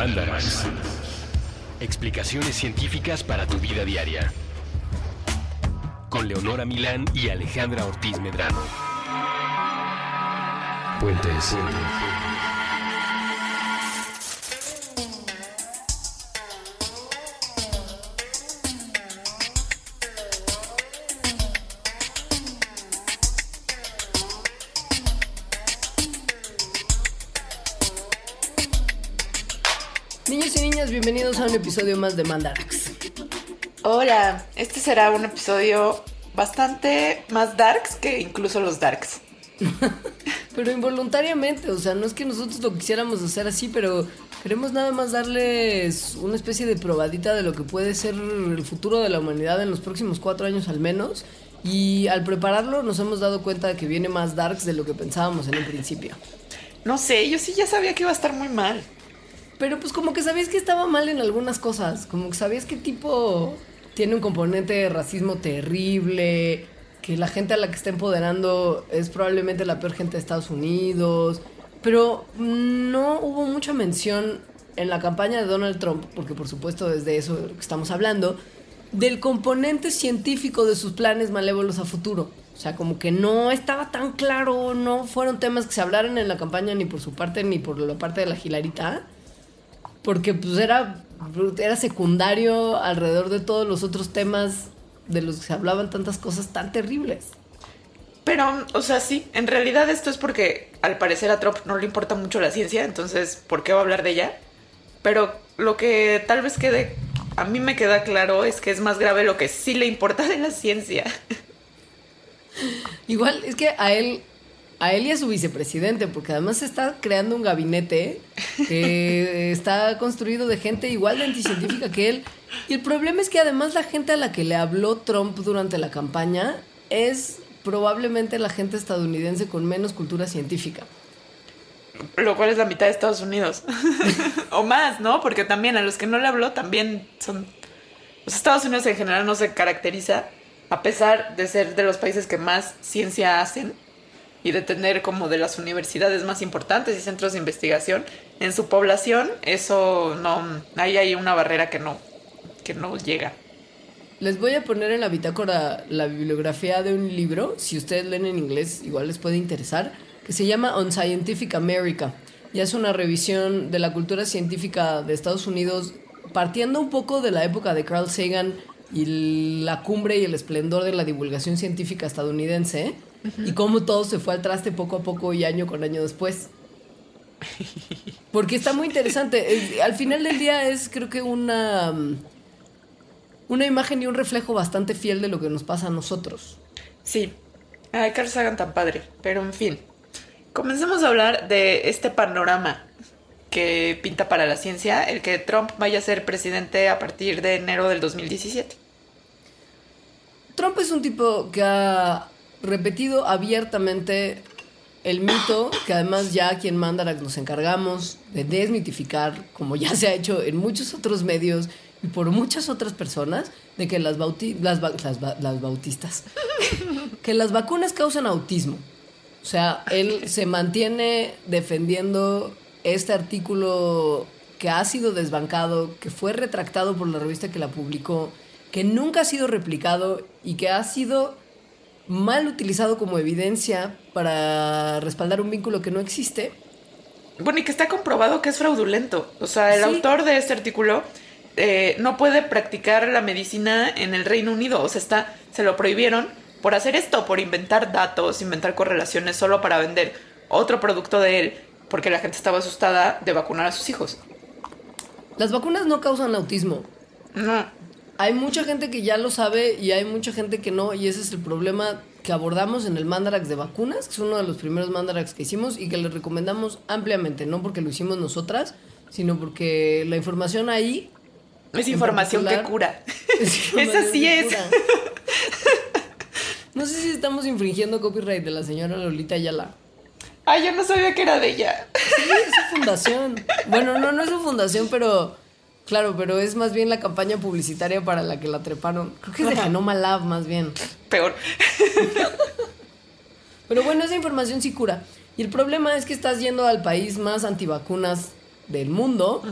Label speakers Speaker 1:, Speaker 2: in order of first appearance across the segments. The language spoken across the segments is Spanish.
Speaker 1: Mandarax. Explicaciones científicas para tu vida diaria. Con Leonora Milán y Alejandra Ortiz Medrano. Puentes.
Speaker 2: Niños un episodio más de Mandarax.
Speaker 3: Hola, este será un episodio bastante más darks que incluso los darks.
Speaker 2: Pero involuntariamente, o sea, no es que nosotros lo quisiéramos hacer así, pero queremos nada más darles una especie de probadita de lo que puede ser el futuro de la humanidad en los próximos cuatro años al menos. Y al prepararlo nos hemos dado cuenta de que viene más darks de lo que pensábamos en un principio.
Speaker 3: No sé, yo sí ya sabía que iba a estar muy mal.
Speaker 2: Pero pues como que sabías que estaba mal en algunas cosas, como que sabías que tipo tiene un componente de racismo terrible, que la gente a la que está empoderando es probablemente la peor gente de Estados Unidos, pero no hubo mucha mención en la campaña de Donald Trump, porque por supuesto desde eso de lo que estamos hablando, del componente científico de sus planes malévolos a futuro. O sea, como que no estaba tan claro, no fueron temas que se hablaran en la campaña ni por su parte ni por la parte de la Hilarita porque pues era, era secundario alrededor de todos los otros temas de los que se hablaban tantas cosas tan terribles.
Speaker 3: Pero, o sea, sí, en realidad esto es porque al parecer a Trump no le importa mucho la ciencia, entonces, ¿por qué va a hablar de ella? Pero lo que tal vez quede, a mí me queda claro, es que es más grave lo que sí le importa de la ciencia.
Speaker 2: Igual, es que a él a él y a su vicepresidente, porque además se está creando un gabinete que está construido de gente igual de anticientífica que él. Y el problema es que además la gente a la que le habló Trump durante la campaña es probablemente la gente estadounidense con menos cultura científica.
Speaker 3: Lo cual es la mitad de Estados Unidos. o más, ¿no? Porque también a los que no le habló también son... Los Estados Unidos en general no se caracteriza, a pesar de ser de los países que más ciencia hacen, y de tener como de las universidades más importantes y centros de investigación en su población, eso no, ahí hay una barrera que no, que no llega.
Speaker 2: Les voy a poner en la bitácora la bibliografía de un libro, si ustedes leen en inglés igual les puede interesar, que se llama On Scientific America. Ya es una revisión de la cultura científica de Estados Unidos, partiendo un poco de la época de Carl Sagan y la cumbre y el esplendor de la divulgación científica estadounidense y cómo todo se fue al traste poco a poco y año con año después. Porque está muy interesante. Al final del día es creo que una, una imagen y un reflejo bastante fiel de lo que nos pasa a nosotros.
Speaker 3: Sí. Ay, Carl Sagan tan padre. Pero en fin. Comencemos a hablar de este panorama que pinta para la ciencia, el que Trump vaya a ser presidente a partir de enero del 2017.
Speaker 2: Trump es un tipo que ha repetido abiertamente el mito, que además ya aquí en Mandarax nos encargamos de desmitificar, como ya se ha hecho en muchos otros medios y por muchas otras personas, de que las, las, las bautistas, que las vacunas causan autismo. O sea, él se mantiene defendiendo este artículo que ha sido desbancado, que fue retractado por la revista que la publicó, que nunca ha sido replicado y que ha sido mal utilizado como evidencia para respaldar un vínculo que no existe.
Speaker 3: Bueno, y que está comprobado que es fraudulento. O sea, el autor de este artículo eh, no puede practicar la medicina en el Reino Unido. O sea, está, se lo prohibieron por hacer esto, por inventar datos, inventar correlaciones solo para vender otro producto de él, porque la gente estaba asustada de vacunar a sus hijos.
Speaker 2: Las vacunas no causan autismo.
Speaker 3: No
Speaker 2: hay mucha gente que ya lo sabe y hay mucha gente que no, y ese es el problema que abordamos en el Mandarax de vacunas, que es uno de los primeros Mandarax que hicimos y que les recomendamos ampliamente, no porque lo hicimos nosotras, sino porque la información ahí...
Speaker 3: Es información que cura. Esa sí es.
Speaker 2: No sé si estamos infringiendo copyright de la señora Lolita Ayala.
Speaker 3: Ah, yo no sabía que era de ella.
Speaker 2: Sí, es su fundación. Bueno, no, no es su fundación, pero Claro, pero es más bien la campaña publicitaria para la que la treparon. Creo que es de Genoma Lab, más bien.
Speaker 3: Peor.
Speaker 2: pero bueno, esa información sí cura. Y el problema es que estás yendo al país más antivacunas del mundo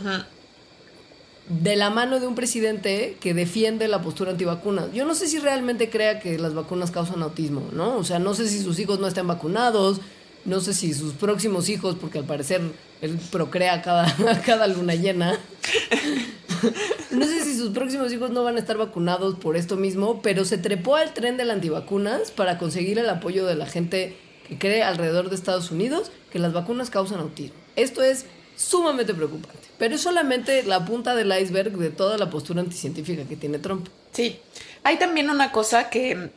Speaker 2: de la mano de un presidente que defiende la postura antivacuna. Yo no sé si realmente crea que las vacunas causan autismo, ¿no? O sea, no sé si sus hijos no están vacunados, no sé si sus próximos hijos, porque al parecer él procrea cada, cada luna llena. No sé si sus próximos hijos no van a estar vacunados por esto mismo, pero se trepó al tren de las antivacunas para conseguir el apoyo de la gente que cree alrededor de Estados Unidos que las vacunas causan autismo. Esto es sumamente preocupante. Pero es solamente la punta del iceberg de toda la postura anticientífica que tiene Trump.
Speaker 3: Sí. Hay también una cosa que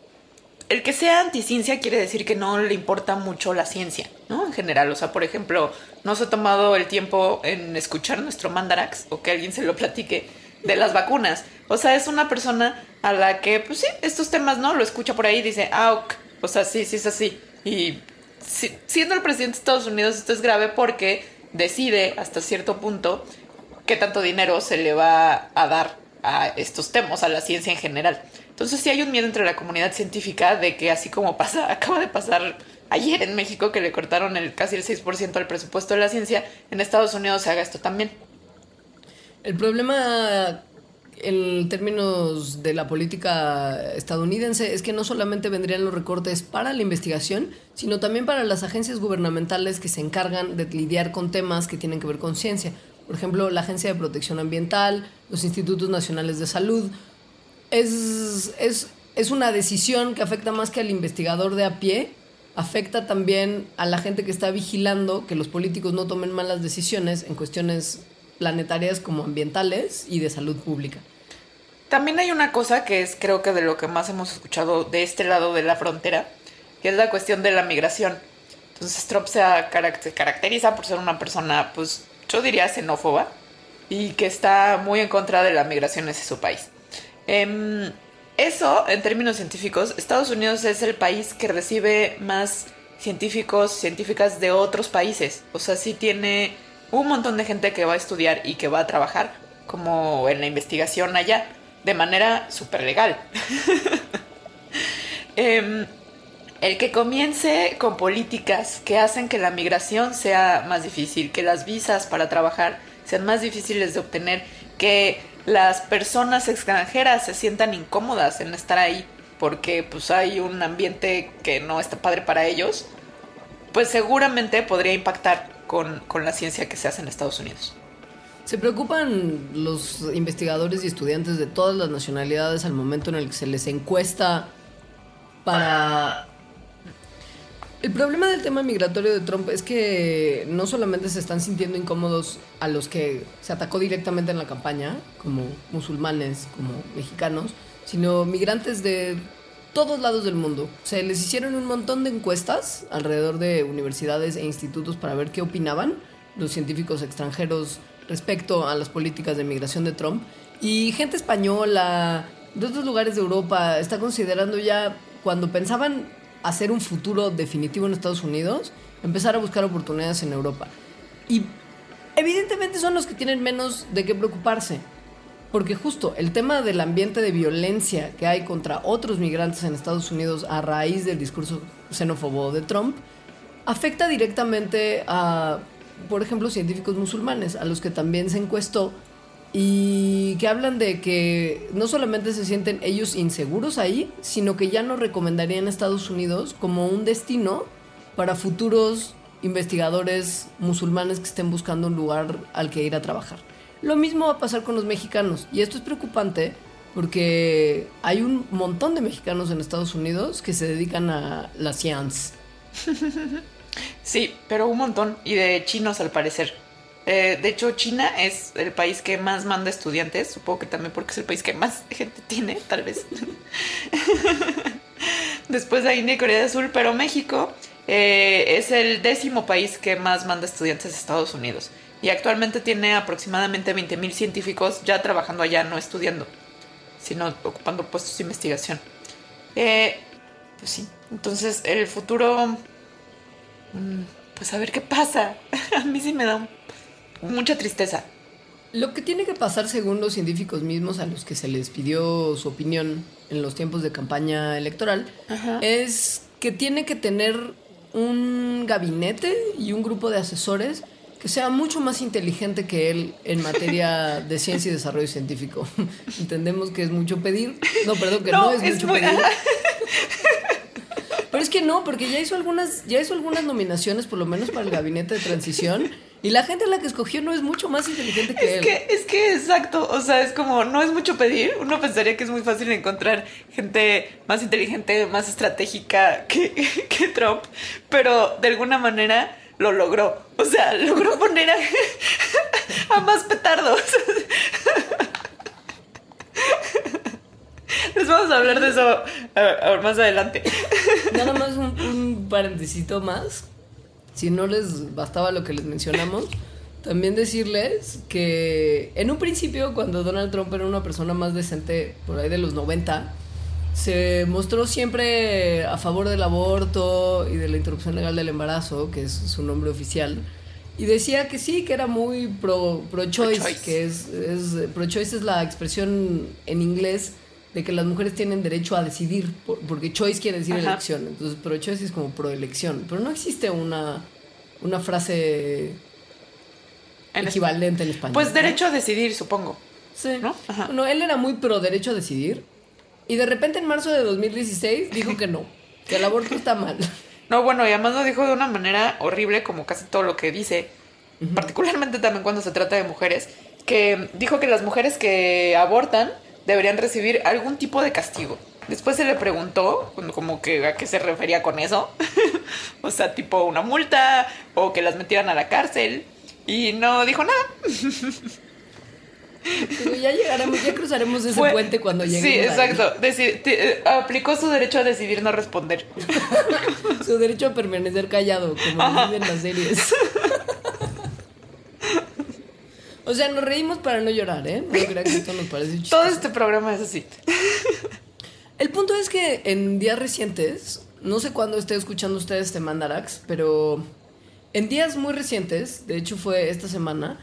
Speaker 3: el que sea anticiencia quiere decir que no le importa mucho la ciencia, ¿no? En general, o sea, por ejemplo, no se ha tomado el tiempo en escuchar nuestro mandarax o que alguien se lo platique de las vacunas. O sea, es una persona a la que, pues sí, estos temas, ¿no? Lo escucha por ahí y dice, ah, ok. o sea, sí, sí es así. Y siendo el presidente de Estados Unidos, esto es grave porque decide hasta cierto punto qué tanto dinero se le va a dar a estos temas, a la ciencia en general. Entonces sí hay un miedo entre la comunidad científica de que así como pasa, acaba de pasar ayer en México que le cortaron el casi el 6% al presupuesto de la ciencia, en Estados Unidos se haga esto también.
Speaker 2: El problema en términos de la política estadounidense es que no solamente vendrían los recortes para la investigación, sino también para las agencias gubernamentales que se encargan de lidiar con temas que tienen que ver con ciencia. Por ejemplo, la Agencia de Protección Ambiental, los Institutos Nacionales de Salud. Es, es, es una decisión que afecta más que al investigador de a pie, afecta también a la gente que está vigilando que los políticos no tomen malas decisiones en cuestiones planetarias como ambientales y de salud pública.
Speaker 3: También hay una cosa que es creo que de lo que más hemos escuchado de este lado de la frontera, que es la cuestión de la migración. Entonces Trump se, caracteriza por ser una persona, pues yo diría xenófoba, y que está muy en contra de la migración hacia su país. Em, eso, en términos científicos, Estados Unidos es el país que recibe más científicos, científicas de otros países. O sea, sí tiene un montón de gente que va a estudiar y que va a trabajar como en la investigación allá de manera súper legal. Em, el que comience con políticas que hacen que la migración sea más difícil, que las visas para trabajar sean más difíciles de obtener, que las personas extranjeras se sientan incómodas en estar ahí porque pues hay un ambiente que no está padre para ellos, pues seguramente podría impactar con, con la ciencia que se hace en Estados Unidos.
Speaker 2: ¿Se preocupan los investigadores y estudiantes de todas las nacionalidades al momento en el que se les encuesta para... El problema del tema migratorio de Trump es que no solamente se están sintiendo incómodos a los que se atacó directamente en la campaña, como musulmanes, como mexicanos, sino migrantes de todos lados del mundo. Se les hicieron un montón de encuestas alrededor de universidades e institutos para ver qué opinaban los científicos extranjeros respecto a las políticas de migración de Trump. Y gente española de otros lugares de Europa está considerando ya, cuando pensaban hacer un futuro definitivo en Estados Unidos, empezar a buscar oportunidades en Europa. Y evidentemente son los que tienen menos de qué preocuparse. Porque justo el tema del ambiente de violencia que hay contra otros migrantes en Estados Unidos a raíz del discurso xenófobo de Trump afecta directamente a por ejemplo, científicos musulmanes, a los que también se encuestó y que hablan de que no solamente se sienten ellos inseguros ahí, sino que ya no recomendarían a Estados Unidos como un destino para futuros investigadores musulmanes que estén buscando un lugar al que ir a trabajar. Lo mismo va a pasar con los mexicanos y esto es preocupante porque hay un montón de mexicanos en Estados Unidos que se dedican a la ciencia.
Speaker 3: Sí, pero un montón. Y de chinos al parecer. Eh, de hecho, China es el país que más manda estudiantes. Supongo que también porque es el país que más gente tiene, tal vez. Después de India y Corea del Sur. Pero México eh, es el décimo país que más manda estudiantes a Estados Unidos. Y actualmente tiene aproximadamente 20.000 científicos ya trabajando allá, no estudiando, sino ocupando puestos de investigación. Eh, pues sí, entonces el futuro Mm, pues a ver qué pasa. a mí sí me da mucha tristeza.
Speaker 2: Lo que tiene que pasar según los científicos mismos a los que se les pidió su opinión en los tiempos de campaña electoral es que tiene que tener un gabinete y un grupo de asesores que sea mucho más inteligente que él en materia de ciencia y desarrollo científico. Entendemos que es mucho pedir. No, perdón, que no, es, mucho pedir. Pero es que no, porque ya hizo algunas, ya hizo algunas nominaciones, por lo menos para el gabinete de transición. Y la gente a la que escogió no es mucho más inteligente que
Speaker 3: es
Speaker 2: él.
Speaker 3: Que, es que exacto, o sea, es como, no es mucho pedir. Uno pensaría que es muy fácil encontrar gente más inteligente, más estratégica que, que Trump, pero de alguna manera lo logró. O sea, logró poner a, más petardos. Les vamos a hablar de eso más adelante.
Speaker 2: Nada más un, un parentesito más. Si no les bastaba lo que les mencionamos, también decirles que en un principio, cuando Donald Trump era una persona más decente, por ahí de los 90, se mostró siempre a favor del aborto y de la interrupción legal del embarazo, que es su nombre oficial. Y decía que sí, que era muy pro, pro choice, que es, es pro choice es la expresión en inglés de que las mujeres tienen derecho a decidir, porque choice quiere decir elección, entonces pro choice es como pro elección, pero no existe una, una frase equivalente en español.
Speaker 3: Pues derecho a decidir, supongo.
Speaker 2: Sí. ¿No? no, él era muy pro derecho a decidir y de repente en marzo de 2016 dijo que no, que el aborto está mal.
Speaker 3: No, bueno, y además lo dijo de una manera horrible, como casi todo lo que dice, particularmente también cuando se trata de mujeres, que dijo que las mujeres que abortan deberían recibir algún tipo de castigo. Después se le preguntó como que a qué se refería con eso. o sea, tipo una multa o que las metieran a la cárcel. Y no dijo nada.
Speaker 2: ya llegaremos, ya cruzaremos ese puente cuando lleguemos.
Speaker 3: Sí, exacto. Eh, aplicó su derecho a decidir no responder.
Speaker 2: su derecho a permanecer callado, como dicen las series. o sea, nos reímos para no llorar, ¿eh? No crean que esto nos parece chistoso.
Speaker 3: Todo este programa es así.
Speaker 2: El punto es que en días recientes, no sé cuándo esté escuchando ustedes este Mandarax, pero en días muy recientes, de hecho fue esta semana,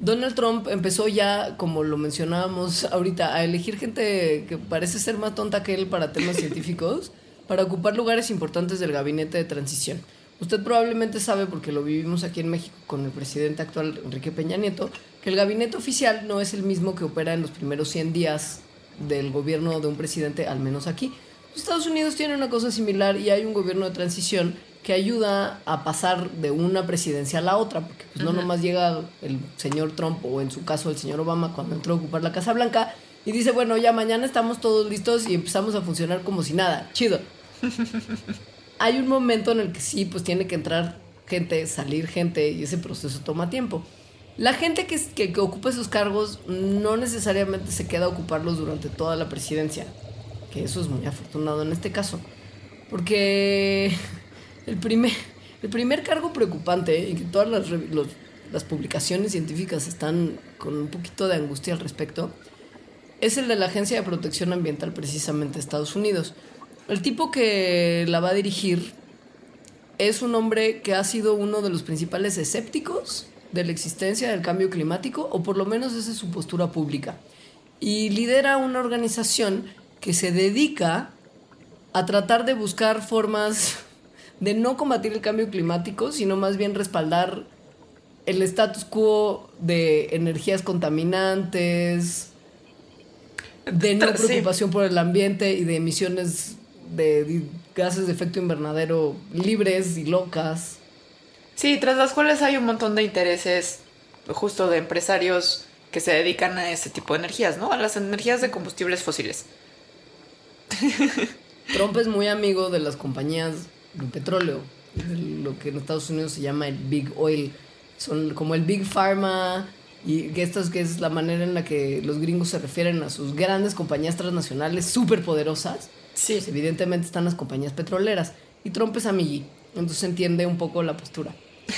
Speaker 2: Donald Trump empezó ya, como lo mencionábamos ahorita, a elegir gente que parece ser más tonta que él para temas científicos, para ocupar lugares importantes del gabinete de transición. Usted probablemente sabe, porque lo vivimos aquí en México con el presidente actual, Enrique Peña Nieto, que el gabinete oficial no es el mismo que opera en los primeros 100 días del gobierno de un presidente, al menos aquí. Estados Unidos tiene una cosa similar y hay un gobierno de transición que ayuda a pasar de una presidencia a la otra, porque pues, no nomás llega el señor Trump o en su caso el señor Obama cuando entró a ocupar la Casa Blanca y dice, bueno, ya mañana estamos todos listos y empezamos a funcionar como si nada, chido. Hay un momento en el que sí, pues tiene que entrar gente, salir gente y ese proceso toma tiempo. La gente que, que, que ocupa esos cargos no necesariamente se queda a ocuparlos durante toda la presidencia, que eso es muy afortunado en este caso, porque el primer, el primer cargo preocupante y que todas las, las publicaciones científicas están con un poquito de angustia al respecto es el de la Agencia de Protección Ambiental precisamente de Estados Unidos. El tipo que la va a dirigir es un hombre que ha sido uno de los principales escépticos de la existencia del cambio climático, o por lo menos esa es su postura pública. Y lidera una organización que se dedica a tratar de buscar formas de no combatir el cambio climático, sino más bien respaldar el status quo de energías contaminantes, de no preocupación por el ambiente y de emisiones de gases de efecto invernadero libres y locas.
Speaker 3: Sí, tras las cuales hay un montón de intereses justo de empresarios que se dedican a ese tipo de energías, ¿no? A las energías de combustibles fósiles.
Speaker 2: Trump es muy amigo de las compañías el petróleo, lo que en Estados Unidos se llama el Big Oil. Son como el Big Pharma y que esto es, que es la manera en la que los gringos se refieren a sus grandes compañías transnacionales súper poderosas. Sí. Pues, evidentemente están las compañías petroleras. Y Trump es amigui, entonces se entiende un poco la postura.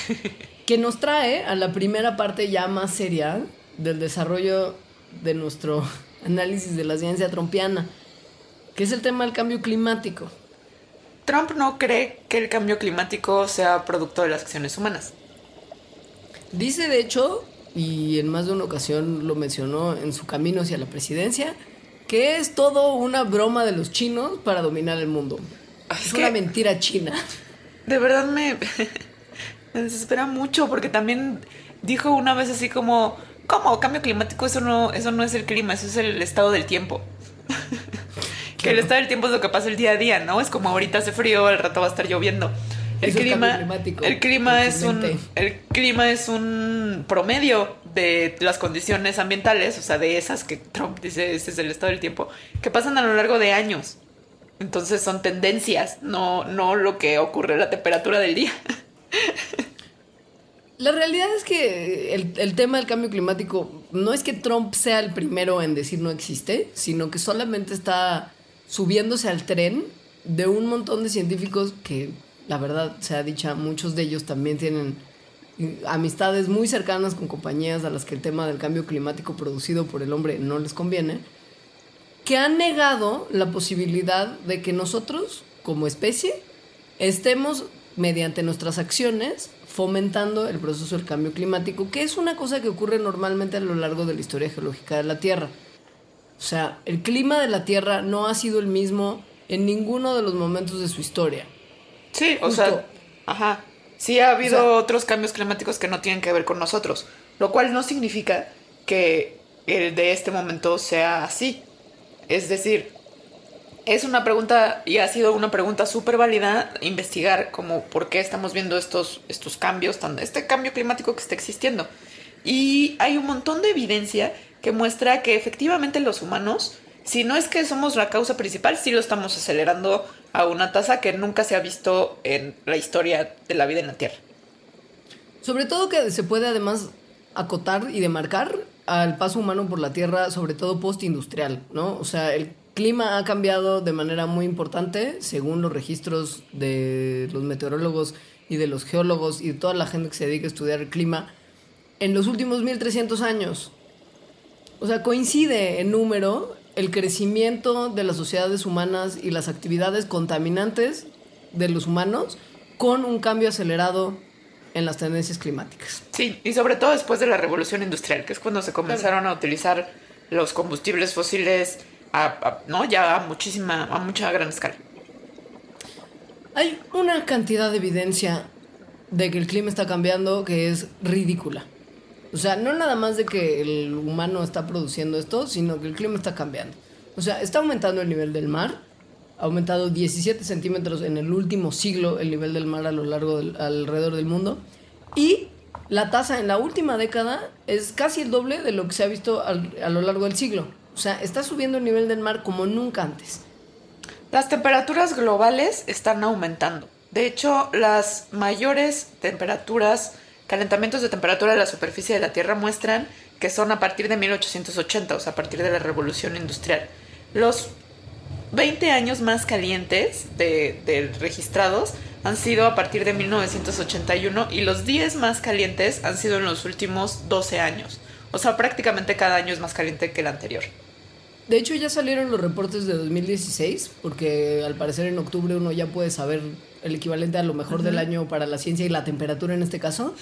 Speaker 2: que nos trae a la primera parte ya más seria del desarrollo de nuestro análisis de la ciencia trompiana, que es el tema del cambio climático.
Speaker 3: Trump no cree que el cambio climático sea producto de las acciones humanas.
Speaker 2: Dice, de hecho, y en más de una ocasión lo mencionó en su camino hacia la presidencia, que es todo una broma de los chinos para dominar el mundo. es, una mentira china.
Speaker 3: De verdad me... Me desespera mucho porque también dijo una vez así como, ¿cómo? Cambio climático, eso no, eso no es el clima, eso es el estado del tiempo. que el estado del tiempo es lo que pasa el día a día, ¿no? Es como ahorita hace frío, al rato va a estar lloviendo. El clima, el clima es un, el clima es un promedio de las condiciones ambientales, o sea, de esas que Trump dice, este es el estado del tiempo, que pasan a lo largo de años. Entonces son tendencias, no, no lo que ocurre la temperatura del día.
Speaker 2: La realidad es que el, el tema del cambio climático no es que Trump sea el primero en decir no existe, sino que solamente está subiéndose al tren de un montón de científicos que, la verdad, sea dicha, muchos de ellos también tienen amistades muy cercanas con compañías a las que el tema del cambio climático producido por el hombre no les conviene, que han negado la posibilidad de que nosotros, como especie, estemos, mediante nuestras acciones, fomentando el proceso del cambio climático, que es una cosa que ocurre normalmente a lo largo de la historia geológica de la Tierra. O sea, el clima de la Tierra no ha sido el mismo en ninguno de los momentos de su historia.
Speaker 3: Sí, o sea, ajá. Sí ha habido
Speaker 2: O sea-
Speaker 3: otros cambios climáticos que no tienen que ver con nosotros, lo cual no significa que el de este momento sea así. Es decir, es una pregunta y ha sido una pregunta súper válida investigar como por qué estamos viendo estos, estos cambios, tan, este cambio climático que está existiendo. Y hay un montón de evidencia que muestra que efectivamente los humanos, si no es que somos la causa principal, sí lo estamos acelerando a una tasa que nunca se ha visto en la historia de la vida en la Tierra.
Speaker 2: Sobre todo que se puede además acotar y demarcar al paso humano por la Tierra, sobre todo postindustrial, ¿no? O sea, el clima ha cambiado de manera muy importante según los registros de los meteorólogos y de los geólogos y de toda la gente que se dedica a estudiar el clima en los últimos 1300 años. O sea, coincide en número el crecimiento de las sociedades humanas y las actividades contaminantes de los humanos con un cambio acelerado en las tendencias climáticas.
Speaker 3: Sí, y sobre todo después de la revolución industrial, que es cuando se comenzaron a utilizar los combustibles fósiles a, a- no ya a muchísima, a mucha gran escala.
Speaker 2: Hay una cantidad de evidencia de que el clima está cambiando que es ridícula. O sea, no nada más de que el humano está produciendo esto, sino que el clima está cambiando. O sea, está aumentando el nivel del mar. Ha aumentado 17 centímetros en el último siglo el nivel del mar a lo largo alrededor del mundo. Y la tasa en la última década es casi el doble de lo que se ha visto a lo largo del siglo. O sea, está subiendo el nivel del mar como nunca antes.
Speaker 3: Las temperaturas globales están aumentando. De hecho, las mayores temperaturas, calentamientos de temperatura de la superficie de la Tierra muestran que son a partir de 1880, o sea, a partir de la revolución industrial. Los 20 años más calientes de, registrados han sido a partir de 1981 y los 10 más calientes han sido en los últimos 12 años. O sea, prácticamente cada año es más caliente que el anterior.
Speaker 2: De hecho, ya salieron los reportes de 2016, porque al parecer en octubre uno ya puede saber el equivalente a lo mejor del año para la ciencia y la temperatura en este caso.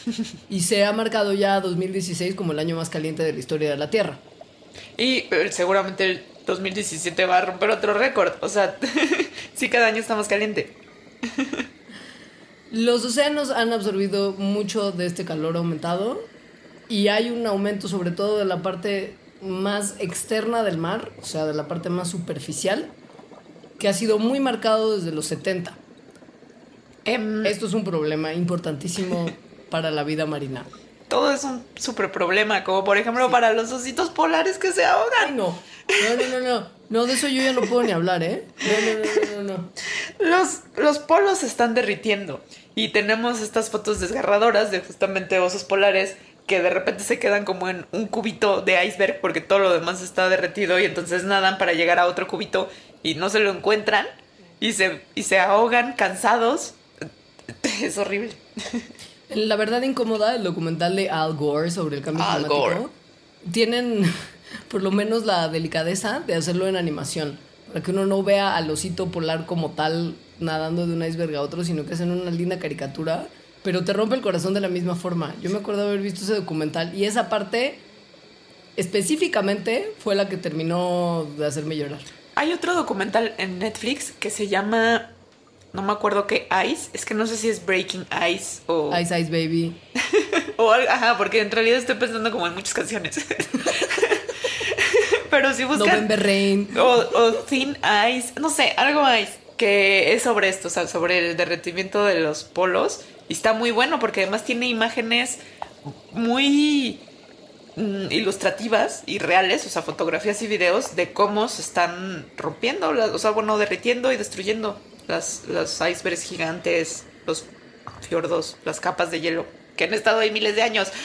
Speaker 2: Y se ha marcado ya 2016 como el año más caliente de la historia de la Tierra.
Speaker 3: Y eh, seguramente el 2017 va a romper otro récord. O sea, sí, cada año está más caliente.
Speaker 2: Los océanos han absorbido mucho de este calor aumentado y hay un aumento sobre todo de la parte más externa del mar, o sea, de la parte más superficial, que ha sido muy marcado desde los 70.
Speaker 3: Em,
Speaker 2: Esto es un problema importantísimo para la vida marina.
Speaker 3: todo es un súper problema, como por ejemplo para los ositos polares que se
Speaker 2: Ay,
Speaker 3: ahogan.
Speaker 2: no. No, no, no, no. No, de eso yo ya no puedo ni hablar, ¿eh? No, no, no, no, no.
Speaker 3: Los, los polos se están derritiendo y tenemos estas fotos desgarradoras de justamente osos polares que de repente se quedan como en un cubito de iceberg porque todo lo demás está derretido y entonces nadan para llegar a otro cubito y no se lo encuentran y se, y se ahogan cansados. Es horrible.
Speaker 2: La verdad incómoda, el documental de Al Gore sobre el cambio
Speaker 3: Al
Speaker 2: climático,
Speaker 3: Gore.
Speaker 2: tienen por lo menos la delicadeza de hacerlo en animación, para que uno no vea al osito polar como tal nadando de un iceberg a otro, sino que hacen una linda caricatura, pero te rompe el corazón de la misma forma. Yo me acuerdo haber visto ese documental y esa parte específicamente fue la que terminó de hacerme llorar.
Speaker 3: Hay otro documental en Netflix que se llama no me acuerdo qué ice, es que no sé si es Breaking Ice o...
Speaker 2: Ice Ice Baby.
Speaker 3: o algo, ajá, porque en realidad estoy pensando como en muchas canciones. Pero si buscan...
Speaker 2: November Rain.
Speaker 3: O, o Thin Ice, no sé, algo ice, que es sobre esto, o sea, sobre el derretimiento de los polos. Y está muy bueno porque además tiene imágenes muy mm, ilustrativas y reales, o sea, fotografías y videos de cómo se están rompiendo, o sea, bueno, derritiendo y destruyendo las, los icebergs gigantes, los fiordos, las capas de hielo, que han estado ahí miles de años.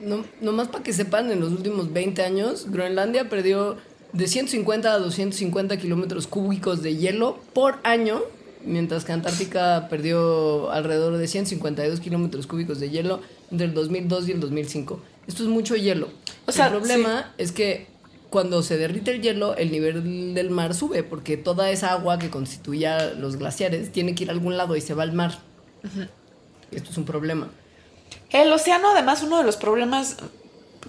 Speaker 2: No, nomás para que sepan, en los últimos 20 años, Groenlandia perdió de 150 a 250 kilómetros cúbicos de hielo por año, mientras que Antártica perdió alrededor de 152 kilómetros cúbicos de hielo entre el 2002 y el 2005. Esto es mucho hielo.
Speaker 3: O sea,
Speaker 2: el problema es que cuando se derrite el hielo, el nivel del mar sube, porque toda esa agua que constituía los glaciares tiene que ir a algún lado y se va al mar. Esto es un problema.
Speaker 3: El océano, además, uno de los problemas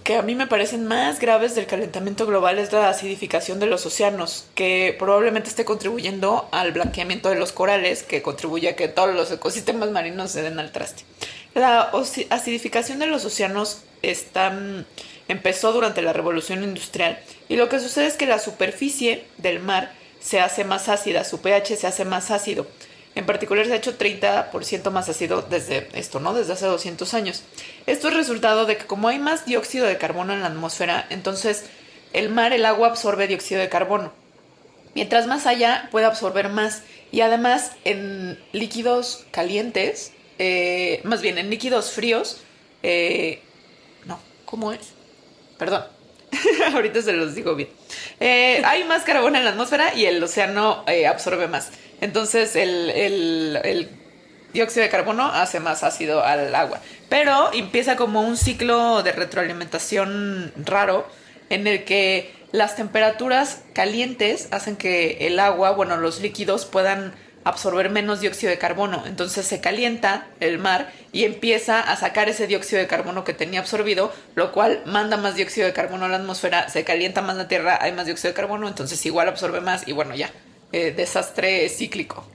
Speaker 3: que a mí me parecen más graves del calentamiento global es la acidificación de los océanos, que probablemente esté contribuyendo al blanqueamiento de los corales, que contribuye a que todos los ecosistemas marinos se den al traste. La acidificación de los océanos está, mm, empezó durante la revolución industrial y lo que sucede es que la superficie del mar se hace más ácida, su pH se hace más ácido. En particular se ha hecho 30% más ácido desde esto, ¿no? Desde hace 200 años. Esto es resultado de que como hay más dióxido de carbono en la atmósfera, entonces el mar, el agua absorbe dióxido de carbono. Mientras más haya, puede absorber más. Y además, en líquidos calientes, eh, más bien en líquidos fríos, eh, no, ¿cómo es? Perdón. Ahorita se los digo bien. Eh, hay más carbono en la atmósfera y el océano eh, absorbe más. Entonces el, el- el dióxido de carbono hace más ácido al agua. Pero empieza como un ciclo de retroalimentación raro en el que las temperaturas calientes hacen que el agua, bueno, los líquidos puedan absorber menos dióxido de carbono. Entonces se calienta el mar y empieza a sacar ese dióxido de carbono que tenía absorbido, lo cual manda más dióxido de carbono a la atmósfera, se calienta más la Tierra, hay más dióxido de carbono, entonces igual absorbe más y bueno, ya, eh, desastre cíclico.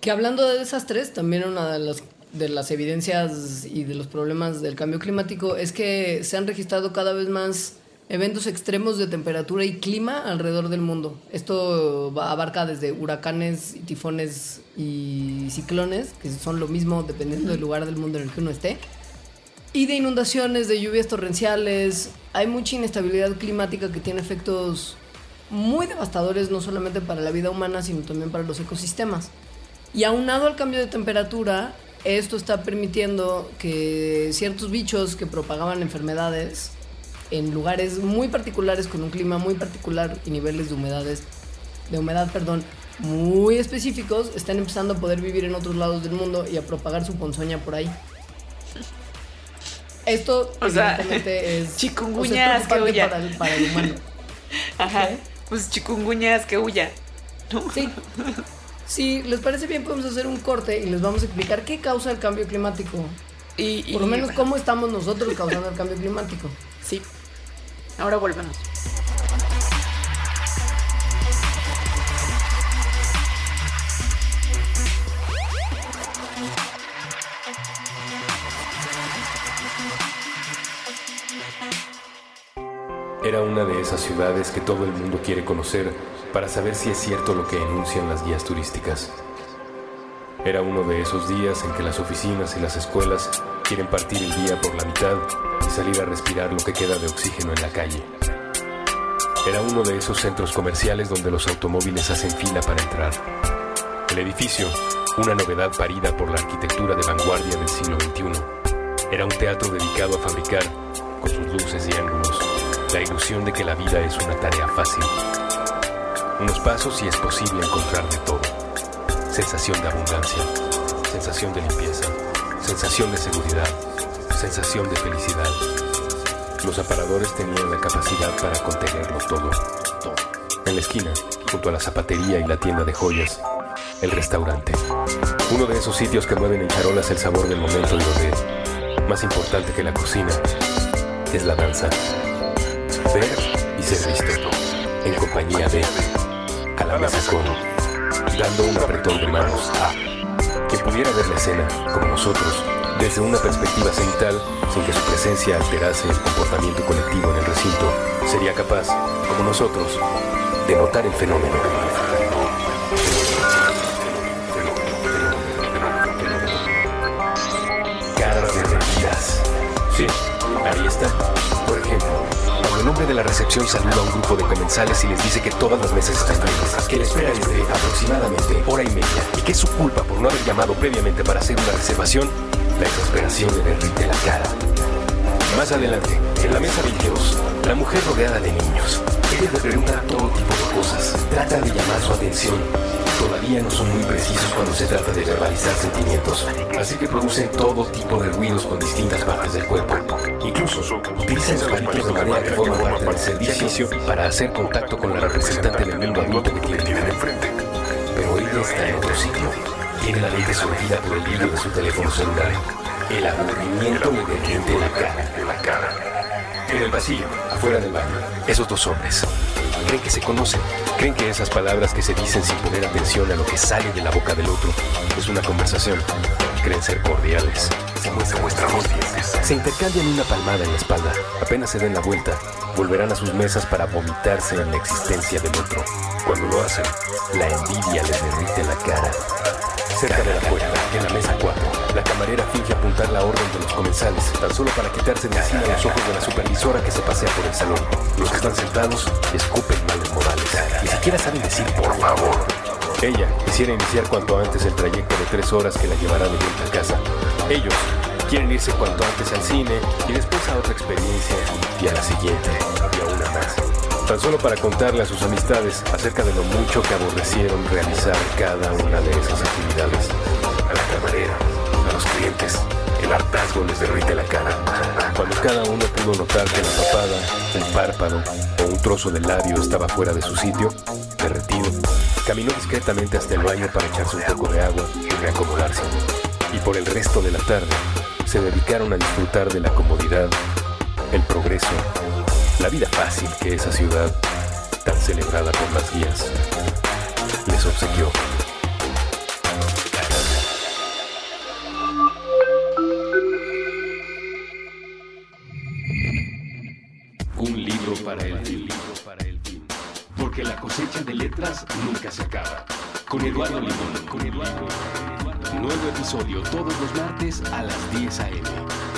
Speaker 2: Que hablando de desastres, también una de las, de las evidencias y de los problemas del cambio climático es que se han registrado cada vez más eventos extremos de temperatura y clima alrededor del mundo. Esto abarca desde huracanes, tifones y ciclones, que son lo mismo dependiendo del lugar del mundo en el que uno esté. Y de inundaciones, de lluvias torrenciales. Hay mucha inestabilidad climática que tiene efectos muy devastadores no solamente para la vida humana, sino también para los ecosistemas. Y aunado al cambio de temperatura, esto está permitiendo que ciertos bichos que propagaban enfermedades en lugares muy particulares, con un clima muy particular y niveles de humedades, de humedad, perdón, muy específicos, están empezando a poder vivir en otros lados del mundo y a propagar su ponzoña por ahí. Esto
Speaker 3: O sea,
Speaker 2: es
Speaker 3: chikungunya,
Speaker 2: o sea, es preocupante
Speaker 3: asquehuya.
Speaker 2: para el, para el humano.
Speaker 3: Ajá. Pues chikunguñas que huya. ¿no?
Speaker 2: Sí. Si les parece bien, podemos hacer un corte y les vamos a explicar qué causa el cambio climático.
Speaker 3: Y, y-
Speaker 2: Por lo menos
Speaker 3: bueno,
Speaker 2: cómo estamos nosotros causando el cambio climático.
Speaker 3: Sí. Ahora volvemos.
Speaker 1: Era una de esas ciudades que todo el mundo quiere conocer para saber si es cierto lo que enuncian las guías turísticas. Era uno de esos días en que las oficinas y las escuelas quieren partir el día por la mitad y salir a respirar lo que queda de oxígeno en la calle. Era uno de esos centros comerciales donde los automóviles hacen fila para entrar. El edificio, una novedad parida por la arquitectura de vanguardia del siglo XXI, era un teatro dedicado a fabricar, con sus luces y ángulos, la ilusión de que la vida es una tarea fácil. Unos pasos y es posible encontrar de todo. Sensación de abundancia, sensación de limpieza, sensación de seguridad, sensación de felicidad. Los aparadores tenían la capacidad para contenerlo todo. En la esquina, junto a la zapatería y la tienda de joyas, el restaurante. Uno de esos sitios que mueven en charolas el sabor del momento y donde, más importante que la cocina, es la danza. Ver y ser visto. En compañía de A dando un apretón de manos a quien pudiera ver la escena, como nosotros, desde una perspectiva cenital, sin que su presencia alterase el comportamiento colectivo en el recinto, sería capaz, como nosotros, de notar el fenómeno. Caras derretidas. Sí, ahí está. El hombre de la recepción saluda a un grupo de comensales y les dice que todas las mesas están llenas, que la espera es de aproximadamente hora y media y que es su culpa por no haber llamado previamente para hacer una reservación, la exasperación le derrite la cara. Más adelante, en la mesa 22, la mujer rodeada de niños. Ella le pregunta todo tipo de cosas, trata de llamar su atención. Todavía no son muy precisos cuando se trata de verbalizar sentimientos, así que producen todo tipo de ruidos con distintas partes del cuerpo. Incluso utilizan los palitos de madera que forman parte del servicio para hacer contacto con la representante del mundo adulto que tiene enfrente. Pero ella está en otro sitio. Tiene la mente surgida por el vidrio de su teléfono celular. El aburrimiento la cara. La cara. En el pasillo, afuera del baño, esos dos hombres creen que se conocen, creen que esas palabras que se dicen sin poner atención a lo que sale de la boca del otro es una conversación. Creen ser cordiales. Se muestran los dientes. Se intercambian una palmada en la espalda. Apenas se den la vuelta, volverán a sus mesas para vomitarse en la existencia del otro. Cuando lo hacen, la envidia les derrite la cara. Cerca de la puerta, en la mesa 4, la camarera finge apuntar la orden de los comensales, tan solo para quitarse de encima los ojos de la supervisora que se pasea por el salón. Los que están sentados escupen males modales. Ni siquiera saben decir por favor. Ella quisiera iniciar cuanto antes el trayecto de tres horas que la llevará de vuelta a casa. Ellos quieren irse cuanto antes al cine y después a otra experiencia y a la siguiente y a una más tan solo para contarle a sus amistades acerca de lo mucho que aborrecieron realizar cada una de esas actividades. A la camarera, a los clientes, el hartazgo les derrite la cara. Cuando cada uno pudo notar que la papada, un párpado o un trozo de labio estaba fuera de su sitio, derretido, caminó discretamente hasta el baño para echarse un poco de agua y reacomodarse. Y por el resto de la tarde, se dedicaron a disfrutar de la comodidad, el progreso la vida fácil que esa ciudad, tan celebrada por las guías, les obsequió.
Speaker 4: Nunca se acaba. Con Eduardo Limón. Con Eduardo. Nuevo episodio todos los martes a las 10 a.m.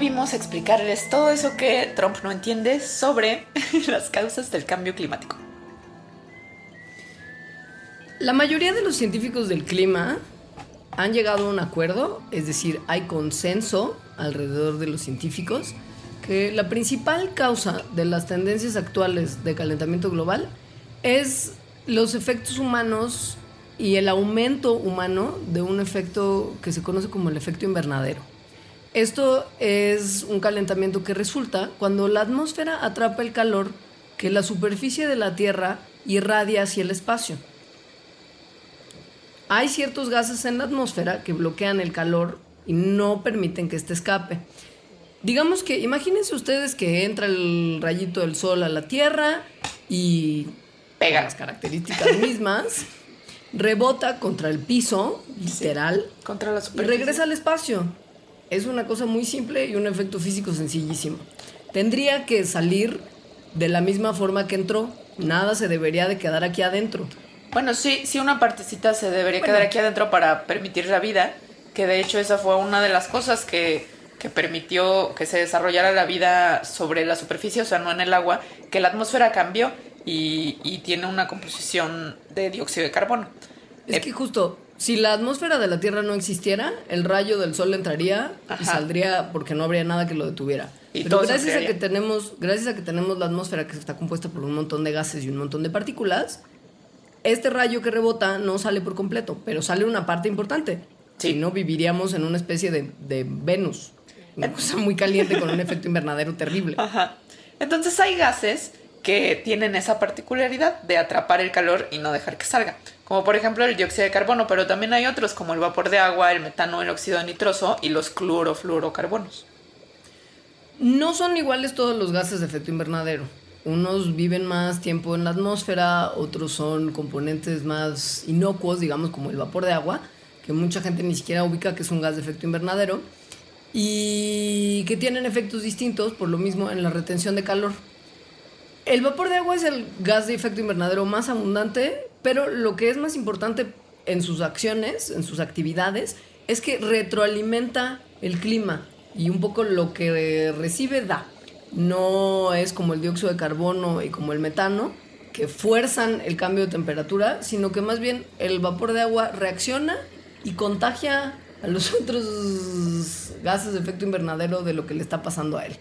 Speaker 3: volvimos explicarles todo eso que Trump no entiende sobre las causas del cambio climático.
Speaker 2: La mayoría de los científicos del clima han llegado a un acuerdo, es decir, hay consenso alrededor de los científicos que la principal causa de las tendencias actuales de calentamiento global es los efectos humanos y el aumento humano de un efecto que se conoce como el efecto invernadero. Esto es un calentamiento que resulta cuando la atmósfera atrapa el calor que la superficie de la Tierra irradia hacia el espacio. Hay ciertos gases en la atmósfera que bloquean el calor y no permiten que éste escape. Digamos que, imagínense ustedes que entra el rayito del sol a la Tierra y
Speaker 3: Pega.
Speaker 2: las características mismas, rebota contra el piso, literal,
Speaker 3: Contra la
Speaker 2: y
Speaker 3: superficie.
Speaker 2: regresa al espacio. Es una cosa muy simple y un efecto físico sencillísimo. Tendría que salir de la misma forma que entró. Nada se debería de quedar aquí adentro.
Speaker 3: Bueno, sí, sí una partecita se debería
Speaker 2: Bueno.
Speaker 3: quedar aquí adentro para permitir la vida, que de hecho esa fue una de las cosas que, que permitió que se desarrollara la vida sobre la superficie, o sea, no en el agua, que la atmósfera cambió y, y tiene una composición de dióxido de carbono.
Speaker 2: Es
Speaker 3: Eh,
Speaker 2: que justo, si la atmósfera de la Tierra no existiera, el rayo del Sol entraría y
Speaker 3: Ajá.
Speaker 2: saldría porque no habría nada que lo detuviera.
Speaker 3: Y
Speaker 2: Pero gracias a que tenemos, gracias a que tenemos la atmósfera que está compuesta por un montón de gases y un montón de partículas, este rayo que rebota no sale por completo, pero sale una parte importante.
Speaker 3: Sí.
Speaker 2: Si no, viviríamos en una especie de, de Venus. Una cosa muy caliente con un efecto invernadero terrible.
Speaker 3: Ajá. Entonces hay gases que tienen esa particularidad de atrapar el calor y no dejar que salga. Como por ejemplo el dióxido de carbono, pero también hay otros como el vapor de agua, el metano, el óxido nitroso y los clorofluorocarbonos.
Speaker 2: No son iguales todos los gases de efecto invernadero. Unos viven más tiempo en la atmósfera, otros son componentes más inocuos, digamos como el vapor de agua, que mucha gente ni siquiera ubica que es un gas de efecto invernadero, y que tienen efectos distintos por lo mismo en la retención de calor. El vapor de agua es el gas de efecto invernadero más abundante, pero lo que es más importante en sus acciones, en sus actividades, es que retroalimenta el clima y un poco lo que recibe da. No es como el dióxido de carbono y como el metano, que fuerzan el cambio de temperatura, sino que más bien el vapor de agua reacciona y contagia a los otros gases de efecto invernadero de lo que le está pasando a él.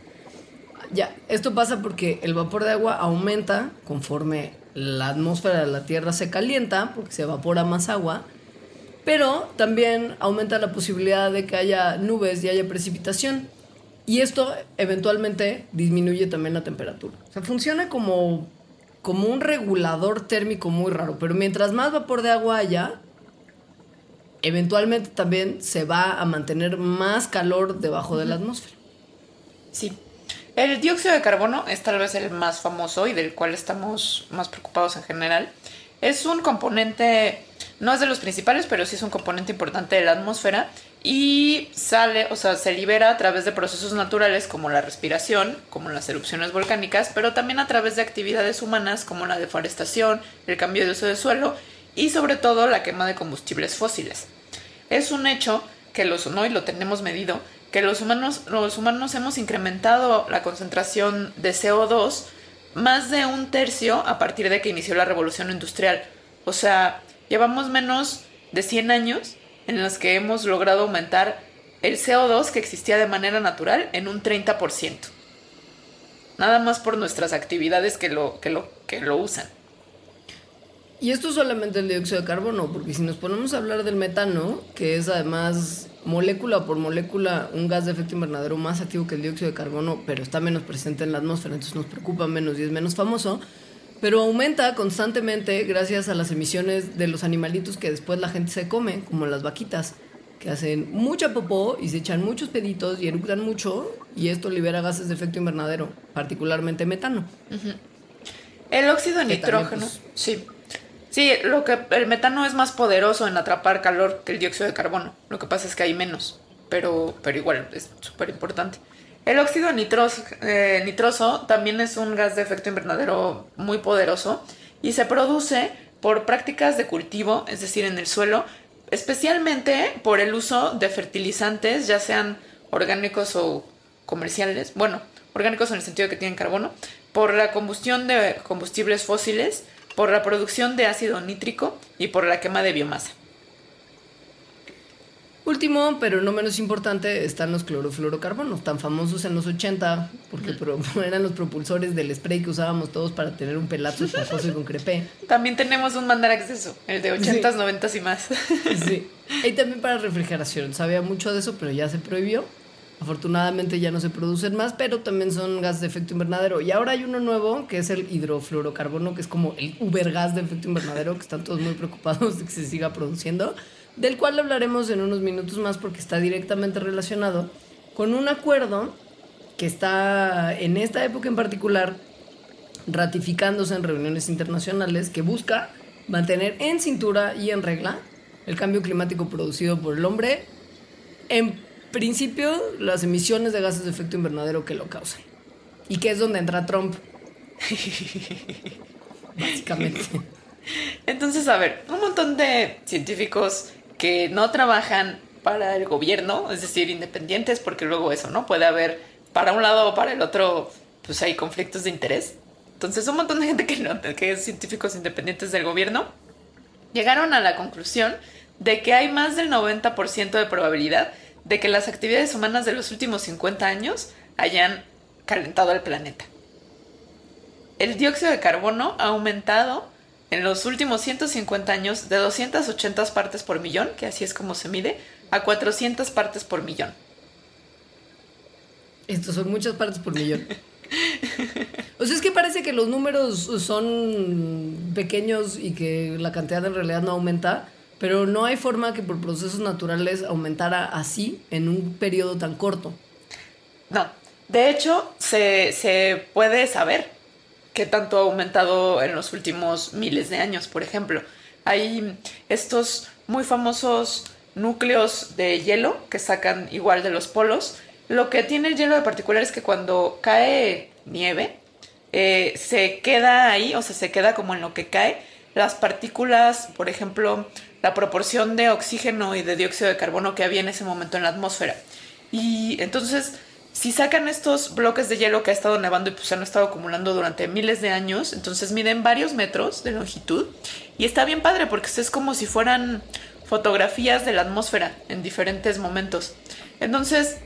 Speaker 2: Ya, esto pasa porque el vapor de agua aumenta conforme la atmósfera de la Tierra se calienta, porque se evapora más agua, pero también aumenta la posibilidad de que haya nubes y haya precipitación. Y esto eventualmente disminuye también la temperatura. O sea, funciona como, como un regulador térmico muy raro, pero mientras más vapor de agua haya, eventualmente también se va a mantener más calor debajo de la atmósfera.
Speaker 3: Sí. El dióxido de carbono es tal vez el más famoso y del cual estamos más preocupados en general. Es un componente, no es de los principales, pero sí es un componente importante de la atmósfera y sale, o sea, se libera a través de procesos naturales como la respiración, como las erupciones volcánicas, pero también a través de actividades humanas como la deforestación, el cambio de uso de suelo y sobre todo la quema de combustibles fósiles. Es un hecho que los no y lo tenemos medido que los humanos los humanos hemos incrementado la concentración de CO2 más de un tercio a partir de que inició la revolución industrial. O sea, llevamos menos de 100 años en los que hemos logrado aumentar el CO2 que existía de manera natural en un 30%. Nada más por nuestras actividades que lo, que lo, que lo usan.
Speaker 2: Y esto es solamente el dióxido de carbono, porque si nos ponemos a hablar del metano, que es además molécula por molécula un gas de efecto invernadero más activo que el dióxido de carbono, pero está menos presente en la atmósfera, entonces nos preocupa menos y es menos famoso, pero aumenta constantemente gracias a las emisiones de los animalitos que después la gente se come, como las vaquitas, que hacen mucha popó y se echan muchos peditos y eructan mucho, y esto libera gases de efecto invernadero, particularmente metano.
Speaker 3: El óxido de
Speaker 2: Que también,
Speaker 3: nitrógeno,
Speaker 2: pues,
Speaker 3: sí. Sí, lo que el metano es más poderoso en atrapar calor que el dióxido de carbono. Lo que pasa es que hay menos, pero, pero igual es súper importante. El óxido eh, nitroso también es un gas de efecto invernadero muy poderoso y se produce por prácticas de cultivo, es decir, en el suelo, especialmente por el uso de fertilizantes, ya sean orgánicos o comerciales, bueno, orgánicos en el sentido de que tienen carbono, por la combustión de combustibles fósiles, por la producción de ácido nítrico y por la quema de biomasa.
Speaker 2: Último, pero no menos importante, están los clorofluorocarbonos, tan famosos en los 80, porque pro- eran los propulsores del spray que usábamos todos para tener un pelazo esponjoso y con crepé.
Speaker 3: También tenemos un mandar acceso, el de 80s, 90s y más.
Speaker 2: Sí. Y también para refrigeración. Sabía mucho de eso, pero ya se prohibió. Afortunadamente ya no se producen más, pero también son gas de efecto invernadero. Y ahora hay uno nuevo que es el hidrofluorocarbono, que es como el Uber gas de efecto invernadero, que están todos muy preocupados de que se siga produciendo, del cual hablaremos en unos minutos más porque está directamente relacionado con un acuerdo que está en esta época en particular ratificándose en reuniones internacionales que busca mantener en cintura y en regla el cambio climático producido por el hombre, en principio las emisiones de gases de efecto invernadero que lo causan. Y que es donde entra Trump. Básicamente.
Speaker 3: Entonces, a ver, un montón de científicos que no trabajan para el gobierno, es decir, independientes, porque luego eso, ¿no? Puede haber para un lado o para el otro, pues hay conflictos de interés. Entonces, un montón de gente que, no, que es científicos independientes del gobierno llegaron a la conclusión de que hay más del 90% de probabilidad de que las actividades humanas de los últimos 50 años hayan calentado el planeta. El dióxido de carbono ha aumentado en los últimos 150 años de 280 partes por millón, que así es como se mide, a 400 partes por millón.
Speaker 2: Estos son muchas partes por millón. O sea, es que parece que los números son pequeños y que la cantidad en realidad no aumenta, pero no hay forma que por procesos naturales aumentara así en un periodo tan corto.
Speaker 3: No, de hecho, se, se puede saber qué tanto ha aumentado en los últimos miles de años, por ejemplo. Hay estos muy famosos núcleos de hielo que sacan igual de los polos. Lo que tiene el hielo de particular es que cuando cae nieve, eh, se queda ahí, o sea, se queda como en lo que cae. Las partículas, por ejemplo, la proporción de oxígeno y de dióxido de carbono que había en ese momento en la atmósfera. Y entonces, si sacan estos bloques de hielo que ha estado nevando y pues han estado acumulando durante miles de años, entonces miden varios metros de longitud y está bien padre porque es como si fueran fotografías de la atmósfera en diferentes momentos. Entonces,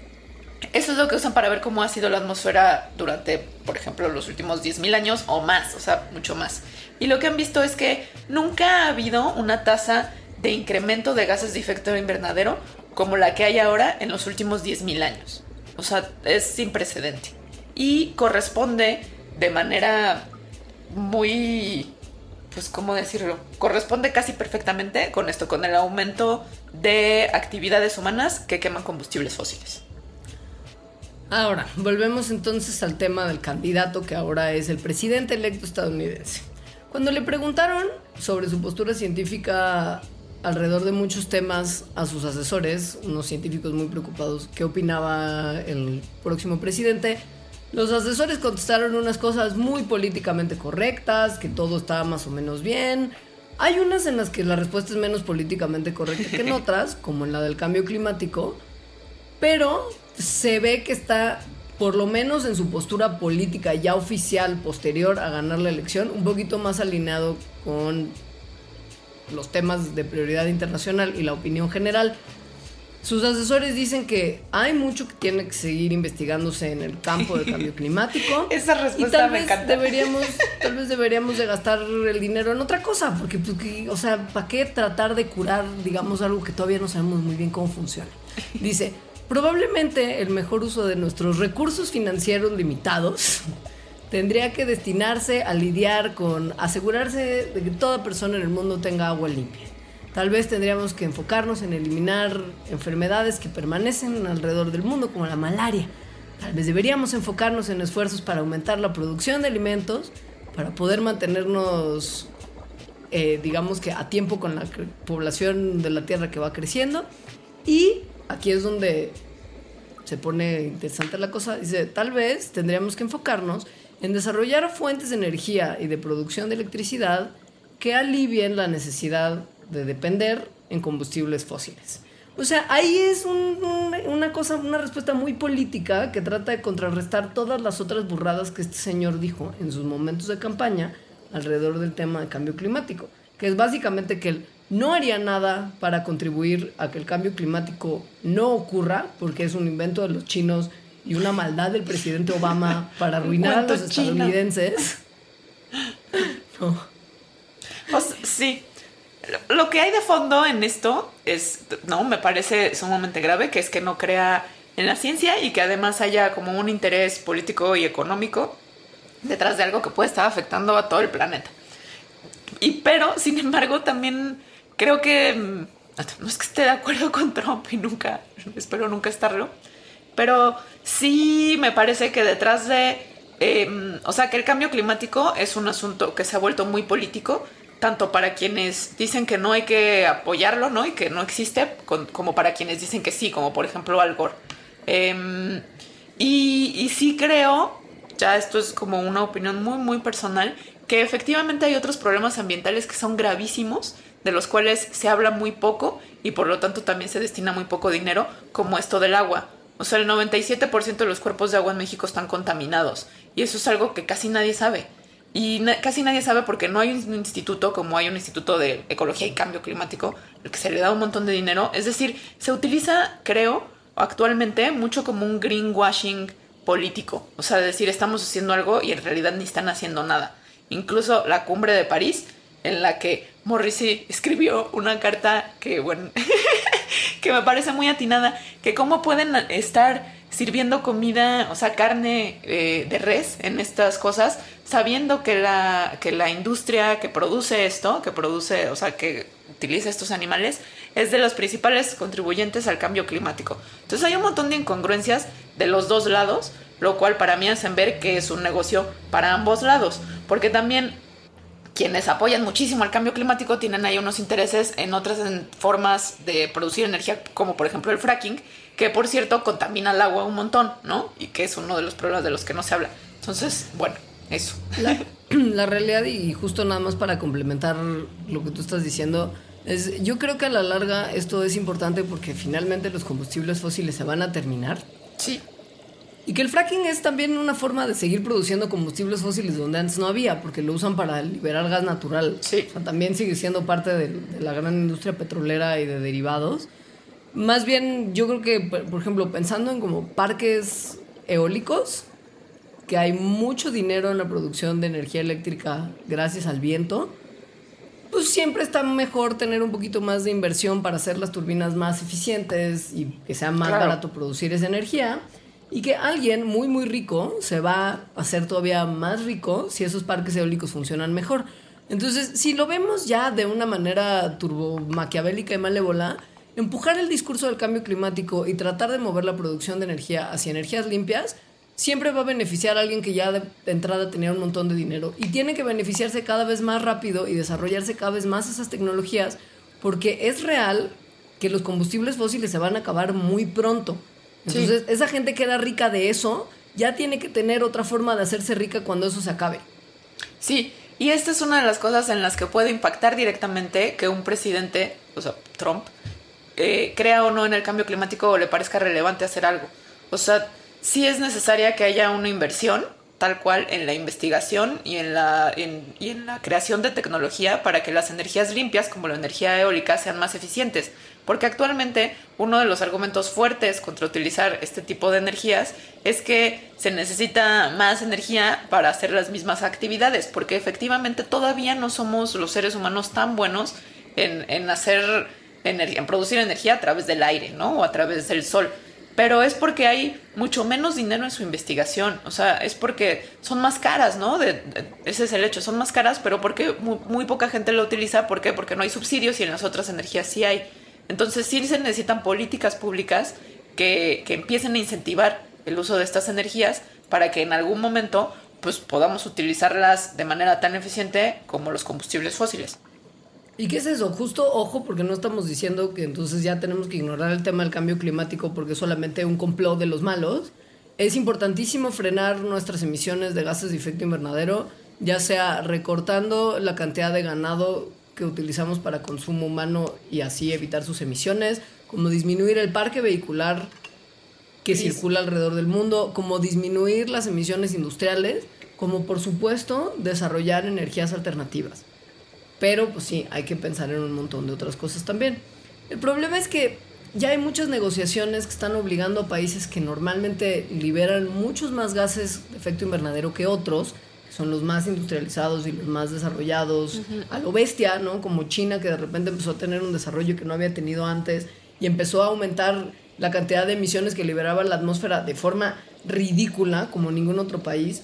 Speaker 3: eso es lo que usan para ver cómo ha sido la atmósfera durante, por ejemplo, los últimos 10.000 años o más, o sea, mucho más. Y lo que han visto es que nunca ha habido una tasa de incremento de gases de efecto invernadero como la que hay ahora en los últimos 10.000 años. O sea, es sin precedente. Y corresponde de manera muy, pues, ¿cómo decirlo? Corresponde casi perfectamente con esto, con el aumento de actividades humanas que queman combustibles fósiles.
Speaker 2: Ahora, volvemos entonces al tema del candidato que ahora es el presidente electo estadounidense. Cuando le preguntaron sobre su postura científica alrededor de muchos temas a sus asesores, unos científicos muy preocupados, qué opinaba el próximo presidente, los asesores contestaron unas cosas muy políticamente correctas, que todo estaba más o menos bien. Hay unas en las que la respuesta es menos políticamente correcta que en otras, como en la del cambio climático, pero se ve que está, por lo menos en su postura política ya oficial posterior a ganar la elección, un poquito más alineado con los temas de prioridad internacional y la opinión general. Sus asesores dicen que hay mucho que tiene que seguir investigándose en el campo del cambio climático.
Speaker 3: Esa respuesta
Speaker 2: y tal
Speaker 3: me
Speaker 2: vez
Speaker 3: encanta.
Speaker 2: Deberíamos, tal vez deberíamos de gastar el dinero en otra cosa, porque, pues, que- o sea, ¿para qué tratar de curar, digamos, algo que todavía no sabemos muy bien cómo funciona? Dice, probablemente el mejor uso de nuestros recursos financieros limitados tendría que destinarse a lidiar con asegurarse de que toda persona en el mundo tenga agua limpia. Tal vez tendríamos que enfocarnos en eliminar enfermedades que permanecen alrededor del mundo, como la malaria. Tal vez deberíamos enfocarnos en esfuerzos para aumentar la producción de alimentos, para poder mantenernos, eh, digamos que a tiempo con la población de la Tierra que va creciendo. Y aquí es donde se pone interesante la cosa. Dice, tal vez tendríamos que enfocarnos en desarrollar fuentes de energía y de producción de electricidad que alivien la necesidad de depender en combustibles fósiles. O sea, ahí es un- un- una cosa, una respuesta muy política que trata de contrarrestar todas las otras burradas que este señor dijo en sus momentos de campaña alrededor del tema de cambio climático, que es básicamente que él no haría nada para contribuir a que el cambio climático no ocurra, porque es un invento de los chinos y una maldad del presidente Obama para arruinar a los estadounidenses. No.
Speaker 3: O sea, sí. Lo- Lo que hay de fondo en esto es, no, me parece sumamente grave, que es que no crea en la ciencia y que además haya como un interés político y económico detrás de algo que puede estar afectando a todo el planeta. Y pero, sin embargo, también creo que mm, no es que esté de acuerdo con Trump y nunca, espero nunca estarlo, pero sí me parece que detrás de, eh, o sea, que el cambio climático es un asunto que se ha vuelto muy político, tanto para quienes dicen que no hay que apoyarlo, ¿no? Y que no existe, como para quienes dicen que sí, como por ejemplo Al Gore. Em, y sí creo, ya esto es como una opinión muy, muy personal, que efectivamente hay otros problemas ambientales que son gravísimos, de los cuales se habla muy poco y por lo tanto también se destina muy poco dinero, como esto del agua. O sea, el 97% de los cuerpos de agua en México están contaminados y eso es algo que casi nadie sabe. Y casi nadie sabe porque no hay un instituto como hay un instituto de ecología y cambio climático al que se le da un montón de dinero. Es decir, se utiliza, creo, actualmente mucho como un greenwashing político. O sea, decir estamos haciendo algo y en realidad ni están haciendo nada. Incluso la cumbre de París en la que Morrissey escribió una carta que, bueno, que me parece muy atinada, que cómo pueden estar sirviendo comida, o sea, carne eh, de res en estas cosas, sabiendo que la, que la industria que produce esto, que produce, o sea, que utiliza estos animales, es de los principales contribuyentes al cambio climático. Entonces hay un montón de incongruencias de los dos lados, lo cual para mí hacen ver que es un negocio para ambos lados, porque también quienes apoyan muchísimo al cambio climático tienen ahí unos intereses en otras formas de producir energía, como por ejemplo el fracking, que por cierto contamina el agua un montón, ¿no? Y que es uno de los problemas de los que no se habla. Entonces, bueno, eso.
Speaker 2: La, la realidad, y justo nada más para complementar lo que tú estás diciendo, es, yo creo que a la larga esto es importante porque finalmente los combustibles fósiles se van a terminar.
Speaker 3: Sí.
Speaker 2: Y que el fracking es también una forma de seguir produciendo combustibles fósiles donde antes no había, porque lo usan para liberar gas natural.
Speaker 3: Sí.
Speaker 2: O sea, también sigue siendo parte de, de la gran industria petrolera y de derivados. Más bien, yo creo que, por ejemplo, pensando en como parques eólicos, que hay mucho dinero en la producción de energía eléctrica gracias al viento, pues siempre está mejor tener un poquito más de inversión para hacer las turbinas más eficientes y que sea más
Speaker 3: Claro.
Speaker 2: barato producir esa energía. Y que alguien muy, muy rico se va a hacer todavía más rico si esos parques eólicos funcionan mejor. Entonces, si lo vemos ya de una manera turbo maquiavélica y malévola, empujar el discurso del cambio climático y tratar de mover la producción de energía hacia energías limpias siempre va a beneficiar a alguien que ya de entrada tenía un montón de dinero y tiene que beneficiarse cada vez más rápido y desarrollarse cada vez más esas tecnologías porque es real que los combustibles fósiles se van a acabar muy pronto.
Speaker 3: Sí.
Speaker 2: Entonces, esa gente que era rica de eso ya tiene que tener otra forma de hacerse rica cuando eso se acabe.
Speaker 3: Sí, y esta es una de las cosas en las que puede impactar directamente que un presidente, o sea, Trump, eh, crea o no en el cambio climático o le parezca relevante hacer algo. O sea, sí es necesaria que haya una inversión tal cual en la investigación y en la, en- y en la creación de tecnología para que las energías limpias, como la energía eólica, sean más eficientes. Porque actualmente uno de los argumentos fuertes contra utilizar este tipo de energías es que se necesita más energía para hacer las mismas actividades, porque efectivamente todavía no somos los seres humanos tan buenos en, en hacer energía, en producir energía a través del aire, ¿no? O a través del sol. Pero es porque hay mucho menos dinero en su investigación. O sea, es porque son más caras, ¿no? De- ese es el hecho. Son más caras, pero porque muy, muy poca gente lo utiliza. ¿Por qué? Porque no hay subsidios y en las otras energías sí hay. Entonces sí se necesitan políticas públicas que, que empiecen a incentivar el uso de estas energías para que en algún momento pues podamos utilizarlas de manera tan eficiente como los combustibles fósiles.
Speaker 2: ¿Y qué es eso? Justo ojo, porque no estamos diciendo que entonces ya tenemos que ignorar el tema del cambio climático porque es solamente un complot de los malos. Es importantísimo frenar nuestras emisiones de gases de efecto invernadero, ya sea recortando la cantidad de ganado que utilizamos para consumo humano y así evitar sus emisiones, como disminuir el parque vehicular que circula alrededor del mundo, como disminuir las emisiones industriales, como por supuesto desarrollar energías alternativas. Pero pues sí, hay que pensar en un montón de otras cosas también. El problema es que ya hay muchas negociaciones que están obligando a países que normalmente liberan muchos más gases de efecto invernadero que otros, son los más industrializados y los más desarrollados, a lo bestia, ¿no? Como China que de repente empezó a tener un desarrollo que no había tenido antes y empezó a aumentar la cantidad de emisiones que liberaba la atmósfera de forma ridícula como ningún otro país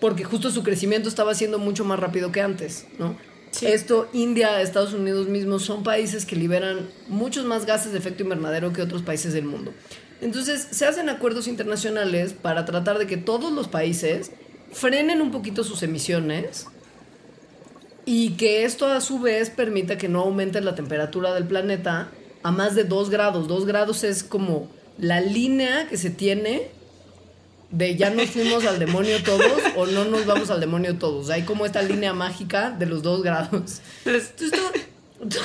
Speaker 2: porque justo su crecimiento estaba siendo mucho más rápido que antes, ¿no? Esto, India, Estados Unidos mismos son países que liberan muchos más gases de efecto invernadero que otros países del mundo. Entonces, se hacen acuerdos internacionales para tratar de que todos los países frenen un poquito sus emisiones y que esto a su vez permita que no aumente la temperatura del planeta a más de 2 grados. 2 grados es como la línea que se tiene de ya nos fuimos al demonio todos o no nos vamos al demonio todos. Hay como esta línea mágica de los dos grados.
Speaker 3: Les-
Speaker 2: Entonces, tú- tú-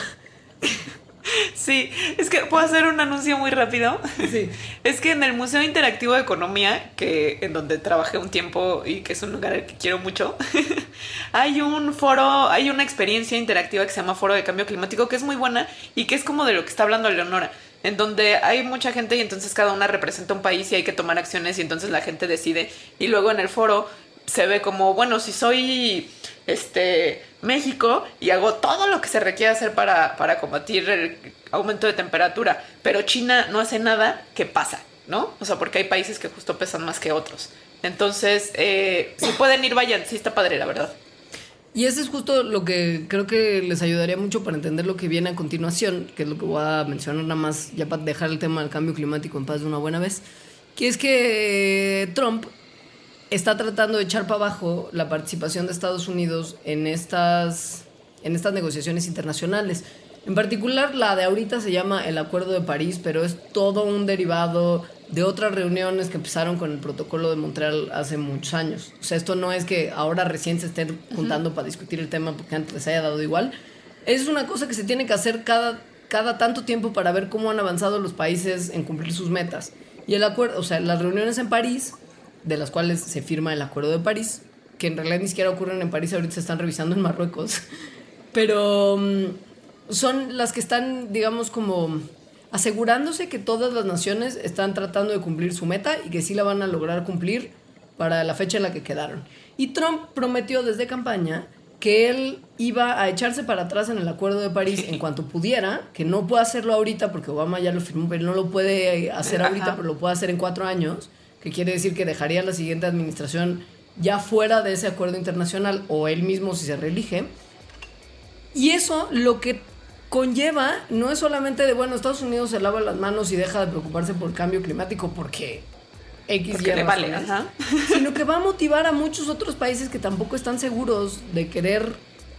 Speaker 3: Sí, es que puedo hacer un anuncio muy rápido.
Speaker 2: Sí.
Speaker 3: Es que en el Museo Interactivo de Economía, que en donde trabajé un tiempo y que es un lugar al que quiero mucho, hay un foro, hay una experiencia interactiva que se llama Foro de Cambio Climático que es muy buena y que es como de lo que está hablando Leonora, en donde hay mucha gente y entonces cada una representa un país y hay que tomar acciones y entonces la gente decide y luego en el foro se ve como, bueno, si soy este, México y hago todo lo que se requiere hacer para, para combatir el aumento de temperatura. Pero China no hace nada, ¿qué pasa? ¿No? O sea, porque hay países que justo pesan más que otros. Entonces, eh, si pueden ir, vayan. Sí está padre, la verdad.
Speaker 2: Y eso es justo lo que creo que les ayudaría mucho para entender lo que viene a continuación, que es lo que voy a mencionar nada más, ya para dejar el tema del cambio climático en paz de una buena vez, que es que Trump está tratando de echar para abajo la participación de Estados Unidos en estas, en estas negociaciones internacionales. En particular, la de ahorita se llama el Acuerdo de París, pero es todo un derivado de otras reuniones que empezaron con el protocolo de Montreal hace muchos años. O sea, esto no es que ahora recién se estén juntando para discutir el tema porque antes les haya dado igual. Es una cosa que se tiene que hacer cada, cada tanto tiempo para ver cómo han avanzado los países en cumplir sus metas. Y el acuerdo, o sea, las reuniones en París, de las cuales se firma el Acuerdo de París, que en realidad ni siquiera ocurren en París, ahorita se están revisando en Marruecos, pero mm, son las que están, digamos, como asegurándose que todas las naciones están tratando de cumplir su meta y que sí la van a lograr cumplir para la fecha en la que quedaron. Y Trump prometió desde campaña que él iba a echarse para atrás en el Acuerdo de París en cuanto pudiera, que no puede hacerlo ahorita porque Obama ya lo firmó, pero no lo puede hacer ahorita, pero lo puede hacer en cuatro años, que quiere decir que dejaría la siguiente administración ya fuera de ese acuerdo internacional o él mismo si se reelige. Y eso lo que conlleva, no es solamente de, bueno, Estados Unidos se lava las manos y deja de preocuparse por el cambio climático porque X y
Speaker 3: le vale,
Speaker 2: sino que va a motivar a muchos otros países que tampoco están seguros de querer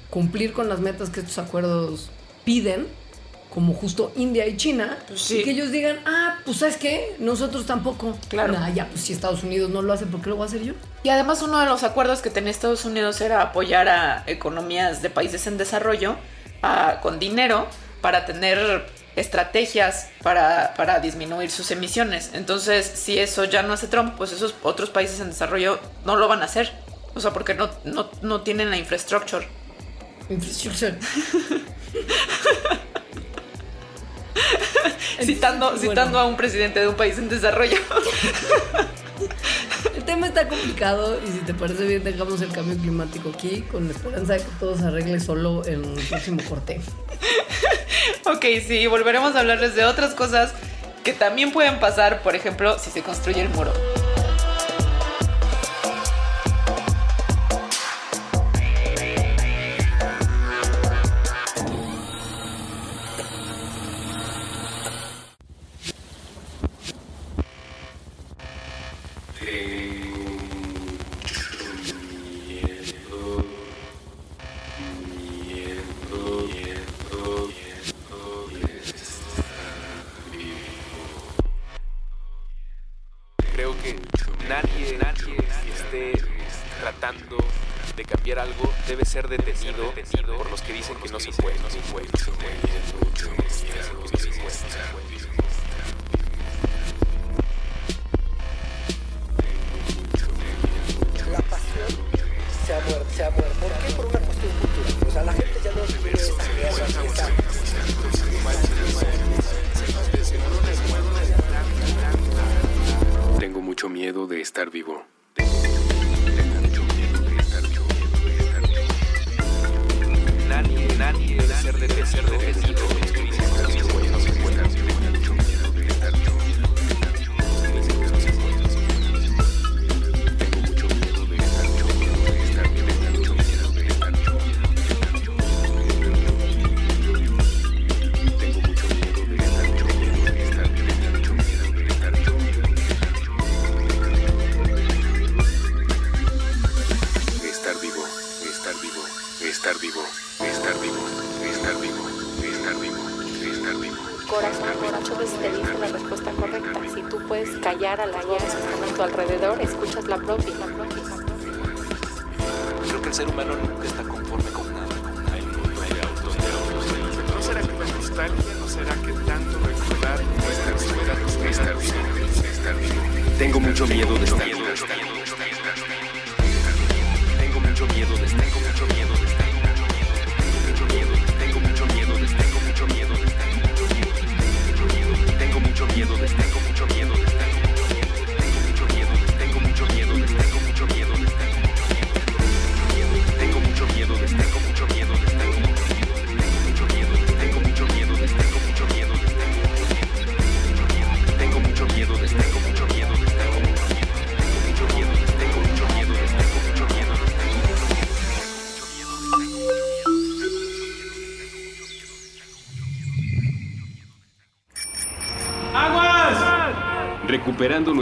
Speaker 2: cumplir con las metas que estos acuerdos piden, como justo India y China,
Speaker 3: pues
Speaker 2: y que ellos digan, ah, pues ¿sabes qué? Nosotros tampoco.
Speaker 3: Claro.
Speaker 2: ya, pues si Estados Unidos no lo hace, ¿por qué lo voy a hacer yo?
Speaker 3: Y además uno de los acuerdos que tenía Estados Unidos era apoyar a economías de países en desarrollo con dinero para tener estrategias para, para, disminuir sus emisiones. Entonces, si eso ya no hace Trump, pues esos otros países en desarrollo no lo van a hacer. O sea, porque no, no, no tienen la infraestructure. Citando, citando a un presidente de un país en desarrollo.
Speaker 2: El tema está complicado y si te parece bien dejamos el cambio climático aquí con la esperanza de que todo se arregle solo en el próximo corte.
Speaker 3: ok, sí, volveremos a hablarles de otras cosas que también pueden pasar, por ejemplo, si se construye el muro.
Speaker 4: ser de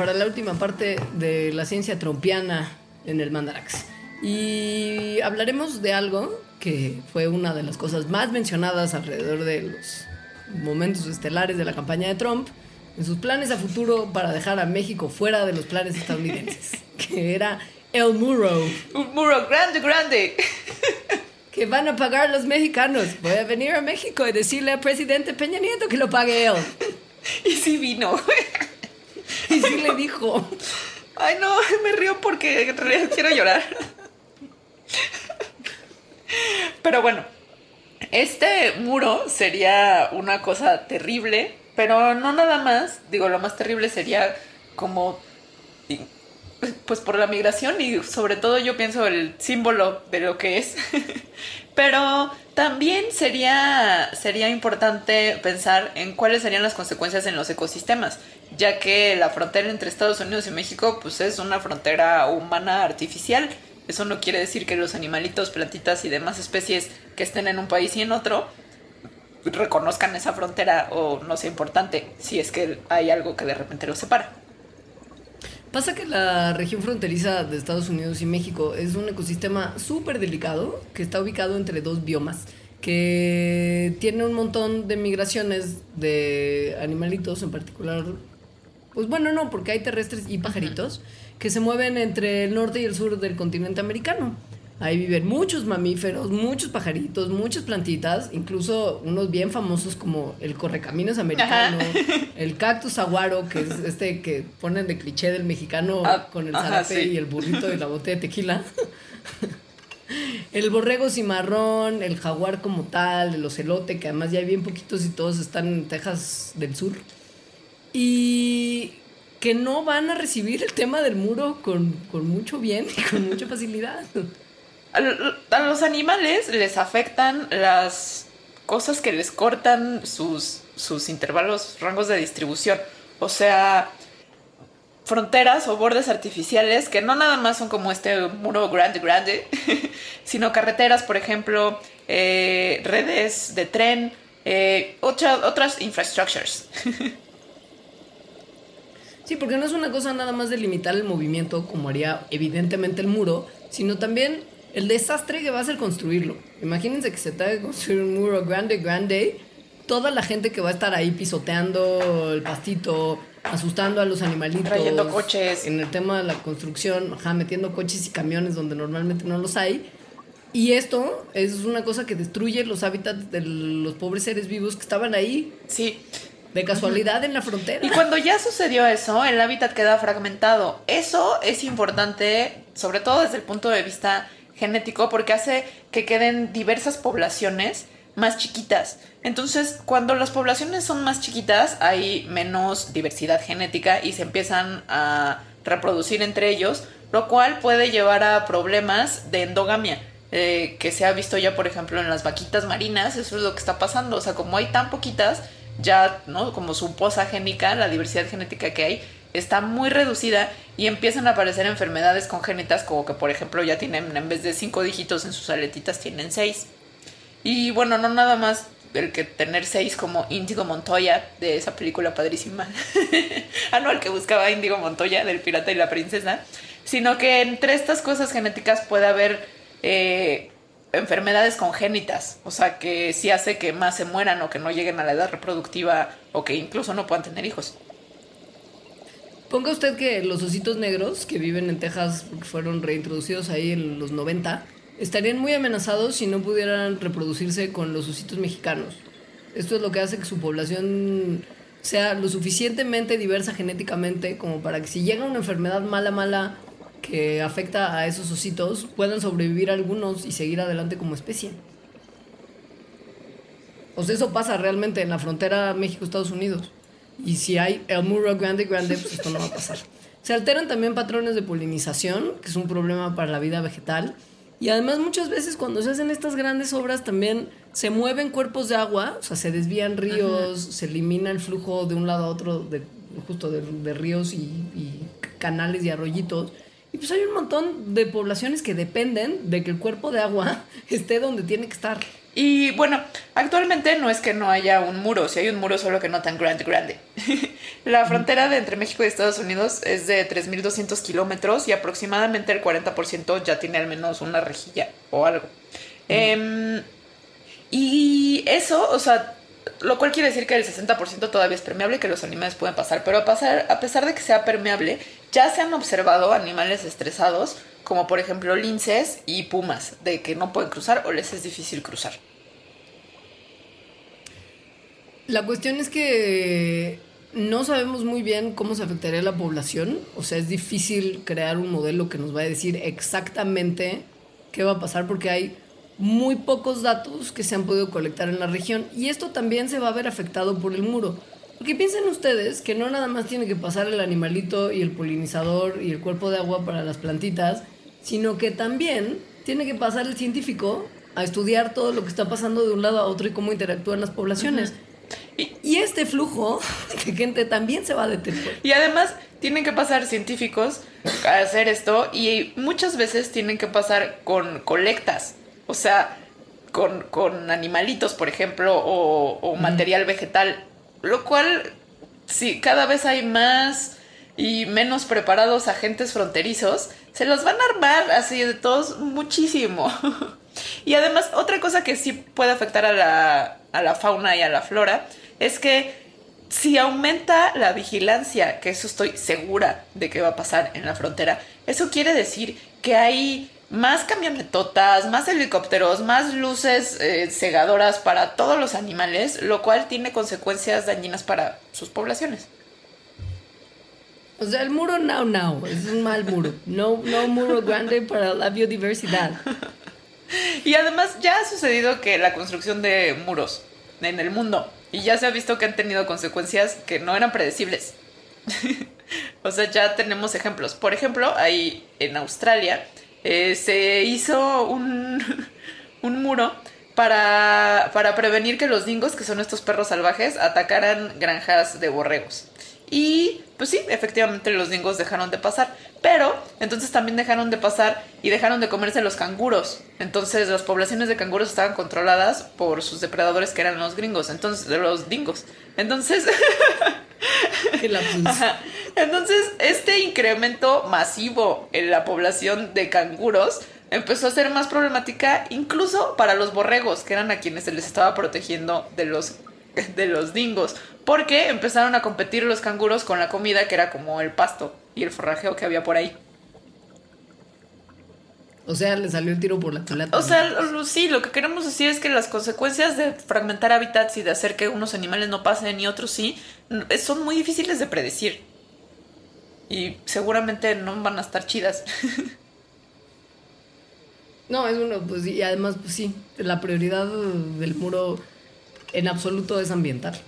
Speaker 2: para la última parte de la ciencia trompiana en el Mandarax. Y hablaremos de algo que fue una de las cosas más mencionadas alrededor de los momentos estelares de la campaña de Trump, en sus planes a futuro para dejar a México fuera de los planes estadounidenses, que era el muro,
Speaker 3: Un muro grande, grande.
Speaker 2: que van a pagar los mexicanos. Voy a venir a México y decirle al presidente Peña Nieto que lo pague él.
Speaker 3: Y sí vino.
Speaker 2: Y sí le dijo.
Speaker 3: Ay, no, me río porque quiero llorar. Pero bueno, este muro sería una cosa terrible, pero no nada más. Digo, lo más terrible sería como pues por la migración y sobre todo yo pienso el símbolo de lo que es. Pero también sería, sería importante pensar en cuáles serían las consecuencias en los ecosistemas, ya que la frontera entre Estados Unidos y México pues es una frontera humana artificial. Eso no quiere decir que los animalitos, plantitas y demás especies que estén en un país y en otro reconozcan esa frontera o no sea importante si es que hay algo que de repente los separa.
Speaker 2: Pasa que la región fronteriza de Estados Unidos y México es un ecosistema súper delicado que está ubicado entre dos biomas, que tiene un montón de migraciones de animalitos en particular. Pues bueno, no, porque hay terrestres y pajaritos que se mueven entre el norte y el sur del continente americano. Ahí viven muchos mamíferos, muchos pajaritos, muchas plantitas, incluso unos bien famosos como el correcaminos americano, el cactus aguaro, que es este que ponen de cliché del mexicano
Speaker 3: Ah,
Speaker 2: con el zarape
Speaker 3: sí.
Speaker 2: y el burrito y la botella de tequila. El borrego cimarrón, el jaguar como tal, el ocelote, que además ya hay bien poquitos y todos están en Texas del sur. Y que no van a recibir el tema del muro con, con mucho bien y con mucha facilidad.
Speaker 3: A lo- a los animales les afectan las cosas que les cortan sus, sus intervalos, rangos de distribución. O sea, fronteras o bordes artificiales que no nada más son como este muro grande, grande, sino carreteras, por ejemplo, eh, redes de tren, eh, otra- otras infrastructures.
Speaker 2: Sí, porque no es una cosa nada más de limitar el movimiento como haría evidentemente el muro, sino también el desastre que va a ser construirlo. Imagínense que se tenga que construir un muro grande, grande, toda la gente que va a estar ahí pisoteando el pastito, asustando a los animalitos.
Speaker 3: Trayendo coches.
Speaker 2: En el tema de la construcción, ajá, metiendo coches y camiones donde normalmente no los hay. Y esto es una cosa que destruye los hábitats de los pobres seres vivos que estaban ahí
Speaker 3: Sí,
Speaker 2: de casualidad en la frontera.
Speaker 3: Y cuando ya sucedió eso, el hábitat queda fragmentado. Eso es importante, sobre todo desde el punto de vista genético, porque hace que queden diversas poblaciones más chiquitas. Entonces, cuando las poblaciones son más chiquitas, hay menos diversidad genética y se empiezan a reproducir entre ellos, lo cual puede llevar a problemas de endogamia. eh, que se ha visto ya, por ejemplo, en las vaquitas marinas, eso es lo que está pasando. O sea, como hay tan poquitas, ya, ¿no? Como su poza génica, la diversidad genética que hay, está muy reducida y empiezan a aparecer enfermedades congénitas, como que, por ejemplo, ya tienen, en vez de cinco dígitos en sus aletitas, tienen seis. Y bueno, no nada más el que tener seis como Índigo Montoya de esa película padrísima. ah, no, el que buscaba Índigo Montoya del pirata y la princesa. Sino que entre estas cosas genéticas puede haber eh, enfermedades congénitas. O sea, que sí hace que más se mueran o que no lleguen a la edad reproductiva o que incluso no puedan tener hijos.
Speaker 2: Ponga usted que los ositos negros que viven en Texas, porque fueron reintroducidos ahí en los 90, estarían muy amenazados si no pudieran reproducirse con los ositos mexicanos. Esto es lo que hace que su población sea lo suficientemente diversa genéticamente como para que si llega una enfermedad mala, mala que afecta a esos ositos, puedan sobrevivir algunos y seguir adelante como especie. O sea, eso pasa realmente en la frontera México-Estados Unidos. Y si hay el muro grande, grande, pues esto no va a pasar. Se alteran también patrones de polinización, que es un problema para la vida vegetal. Y además muchas veces cuando se hacen estas grandes obras también se mueven cuerpos de agua, o sea, se desvían ríos, se elimina el flujo de un lado a otro, de, justo de, de ríos y, y canales y arroyitos. Y pues hay un montón de poblaciones que dependen de que el cuerpo de agua esté donde tiene que estar.
Speaker 3: Y bueno, actualmente no es que no haya un muro, si hay un muro solo que no tan grande, grande. la frontera de entre México y Estados Unidos es de 3.200 kilómetros y aproximadamente el 40% ya tiene al menos una rejilla o algo. Em, y eso, o sea, lo cual quiere decir que el 60% todavía es permeable y que los animales pueden pasar. Pero a, pasar, a pesar de que sea permeable, ya se han observado animales estresados, como por ejemplo linces y pumas, de que no pueden cruzar o les es difícil cruzar.
Speaker 2: La cuestión es que no sabemos muy bien cómo se afectaría la población. O sea, es difícil crear un modelo que nos va a decir exactamente qué va a pasar porque hay muy pocos datos que se han podido colectar en la región. Y esto también se va a ver afectado por el muro. Porque piensen ustedes que no nada más tiene que pasar el animalito y el polinizador y el cuerpo de agua para las plantitas, sino que también tiene que pasar el científico a estudiar todo lo que está pasando de un lado a otro y cómo interactúan las poblaciones. y, y, este flujo de gente también se va a detener.
Speaker 3: Y además tienen que pasar científicos a hacer esto y muchas veces tienen que pasar con colectas, o sea, con, con animalitos, por ejemplo, o, o material vegetal lo cual, sí, cada vez hay más y menos preparados agentes fronterizos, se los van a armar así de todos muchísimo. y además, otra cosa que sí puede afectar a la, a la fauna y a la flora es que si aumenta la vigilancia, que eso estoy segura de que va a pasar en la frontera, eso quiere decir que hay más camionetotas, más helicópteros, más luces eh, cegadoras para todos los animales, lo cual tiene consecuencias dañinas para sus poblaciones.
Speaker 2: O sea, el muro now now es un mal muro. No, no muro grande para la biodiversidad.
Speaker 3: Y además ya ha sucedido que la construcción de muros en el mundo y ya se ha visto que han tenido consecuencias que no eran predecibles. o sea, ya tenemos ejemplos. Por ejemplo, ahí en Australia eh, se hizo un, un muro para, para prevenir que los dingos, que son estos perros salvajes, atacaran granjas de borregos. Y pues sí, efectivamente los dingos dejaron de pasar. Pero entonces también dejaron de pasar y dejaron de comerse los canguros. Entonces las poblaciones de canguros estaban controladas por sus depredadores que eran los gringos. Entonces, de los dingos. Entonces. Entonces, este incremento masivo en la población de canguros empezó a ser más problemática incluso para los borregos, que eran a quienes se les estaba protegiendo de los de los dingos, porque empezaron a competir los canguros con la comida que era como el pasto y el forrajeo que había por ahí.
Speaker 2: O sea, le salió el tiro por la culata.
Speaker 3: O sea, sí, lo que queremos decir es que las consecuencias de fragmentar hábitats y de hacer que unos animales no pasen y otros sí, son muy difíciles de predecir. Y seguramente no van a estar chidas.
Speaker 2: no, es uno, pues y además, pues sí, la prioridad del muro en absoluto es ambiental.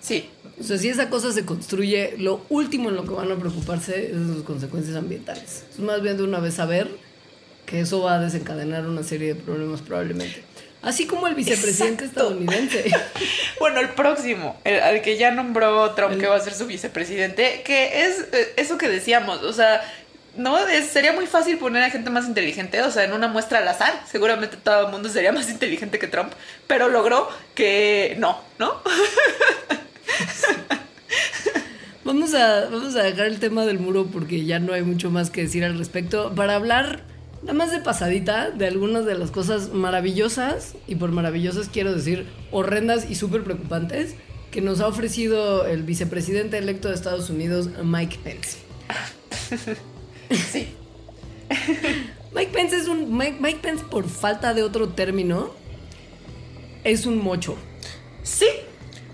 Speaker 3: Sí.
Speaker 2: O sea, si esa cosa se construye, lo último en lo que van a preocuparse es de sus consecuencias ambientales. Es más bien de una vez saber que eso va a desencadenar una serie de problemas probablemente. Así como el vicepresidente estadounidense.
Speaker 3: bueno, el próximo, el, al que ya nombró Trump que va a ser su vicepresidente, que es eh, eso que decíamos, o sea, no sería muy fácil poner a gente más inteligente, o sea, en una muestra al azar, seguramente todo el mundo sería más inteligente que Trump, pero logró que no, ¿no?
Speaker 2: Vamos a, vamos a dejar el tema del muro porque ya no hay mucho más que decir al respecto. Para hablar nada más de pasadita de algunas de las cosas maravillosas, y por maravillosas quiero decir horrendas y súper preocupantes, que nos ha ofrecido el vicepresidente electo de Estados Unidos, Mike Pence.
Speaker 3: Sí.
Speaker 2: Mike Pence es un. Mike, Pence, por falta de otro término, es un mocho.
Speaker 3: Sí,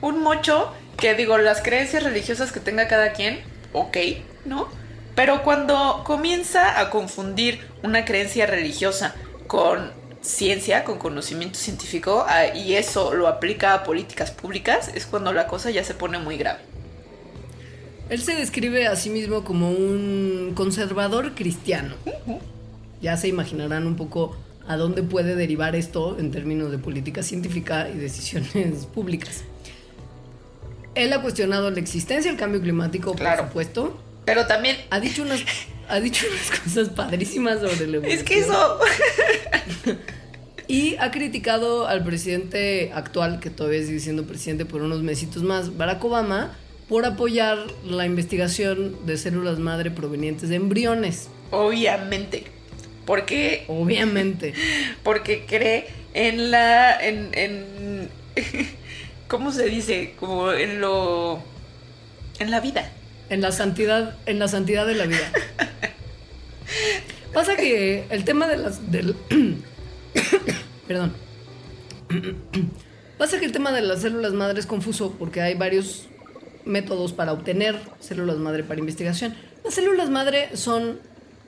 Speaker 3: un mocho que digo, las creencias religiosas que tenga cada quien, ok, ¿no? Pero cuando comienza a confundir una creencia religiosa con ciencia, con conocimiento científico, ah, y eso lo aplica a políticas públicas, es cuando la cosa ya se pone muy grave.
Speaker 2: Él se describe a sí mismo como un conservador cristiano. Ya se imaginarán un poco a dónde puede derivar esto en términos de política científica y decisiones públicas. Él ha cuestionado la existencia del cambio climático,
Speaker 3: Claro.
Speaker 2: por supuesto.
Speaker 3: Pero también.
Speaker 2: Ha dicho unas, ha dicho unas cosas padrísimas sobre la
Speaker 3: Es que eso.
Speaker 2: Y ha criticado al presidente actual, que todavía sigue siendo presidente por unos mesitos más, Barack Obama, por apoyar la investigación de células madre provenientes de embriones.
Speaker 3: Obviamente. Porque.
Speaker 2: Obviamente.
Speaker 3: Porque cree en la. en. en ¿Cómo se dice? Como en lo. en la vida.
Speaker 2: En la santidad, en la santidad de la vida. Pasa que el tema de las del perdón. Pasa que el tema de las células madre es confuso porque hay varios métodos para obtener células madre para investigación. Las células madre son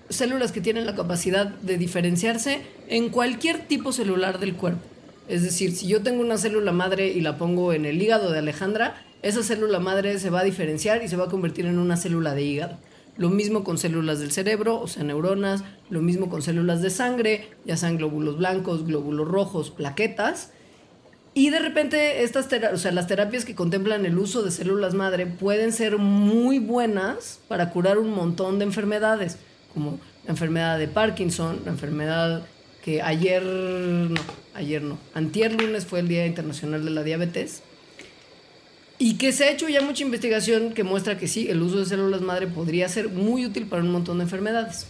Speaker 2: células que tienen la capacidad de diferenciarse en cualquier tipo celular del cuerpo. Es decir, si yo tengo una célula madre y la pongo en el hígado de Alejandra, esa célula madre se va a diferenciar y se va a convertir en una célula de hígado. Lo mismo con células del cerebro, o sea, neuronas, lo mismo con células de sangre, ya sean glóbulos blancos, glóbulos rojos, plaquetas. Y de repente estas o sea, las terapias que contemplan el uso de células madre pueden ser muy buenas para curar un montón de enfermedades, como la enfermedad de Parkinson, la enfermedad que ayer no, ayer no, antier lunes fue el Día Internacional de la Diabetes. Y que se ha hecho ya mucha investigación que muestra que sí, el uso de células madre podría ser muy útil para un montón de enfermedades.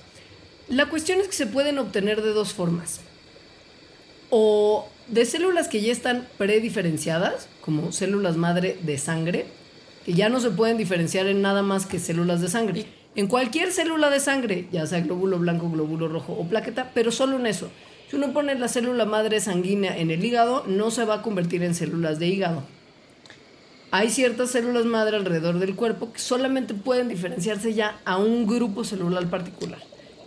Speaker 2: La cuestión es que se pueden obtener de dos formas o de células que ya están prediferenciadas, como células madre de sangre, que ya no se pueden diferenciar en nada más que células de sangre. En cualquier célula de sangre, ya sea glóbulo blanco, glóbulo rojo o plaqueta, pero solo en eso. Si uno pone la célula madre sanguínea en el hígado, no se va a convertir en células de hígado. Hay ciertas células madre alrededor del cuerpo que solamente pueden diferenciarse ya a un grupo celular particular.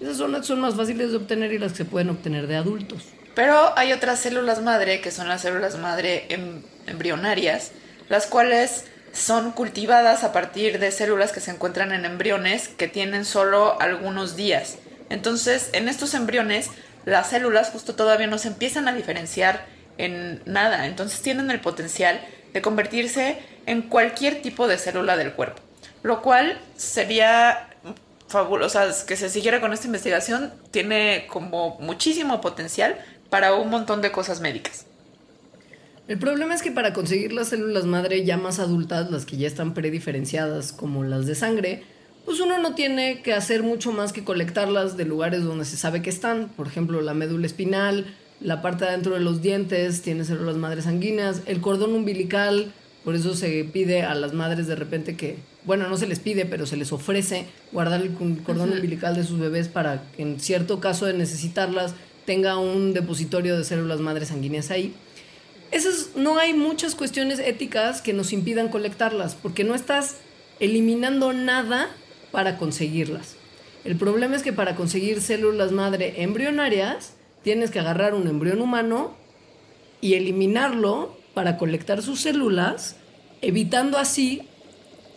Speaker 2: Esas son las que son más fáciles de obtener y las que se pueden obtener de adultos.
Speaker 3: Pero hay otras células madre, que son las células madre em- embrionarias, las cuales son cultivadas a partir de células que se encuentran en embriones que tienen solo algunos días. Entonces, en estos embriones, las células justo todavía no se empiezan a diferenciar en nada. Entonces, tienen el potencial de convertirse en cualquier tipo de célula del cuerpo. Lo cual sería fabuloso, o sea, que se siguiera con esta investigación tiene como muchísimo potencial para un montón de cosas médicas.
Speaker 2: El problema es que para conseguir las células madre ya más adultas, las que ya están prediferenciadas como las de sangre, pues uno no tiene que hacer mucho más que colectarlas de lugares donde se sabe que están. Por ejemplo, la médula espinal, la parte de adentro de los dientes tiene células madres sanguíneas, el cordón umbilical, por eso se pide a las madres de repente que, bueno, no se les pide, pero se les ofrece guardar el cordón umbilical de sus bebés para que en cierto caso de necesitarlas tenga un depositorio de células madres sanguíneas ahí. Esas, no hay muchas cuestiones éticas que nos impidan colectarlas, porque no estás eliminando nada para conseguirlas. El problema es que para conseguir células madre embrionarias, tienes que agarrar un embrión humano y eliminarlo para colectar sus células, evitando así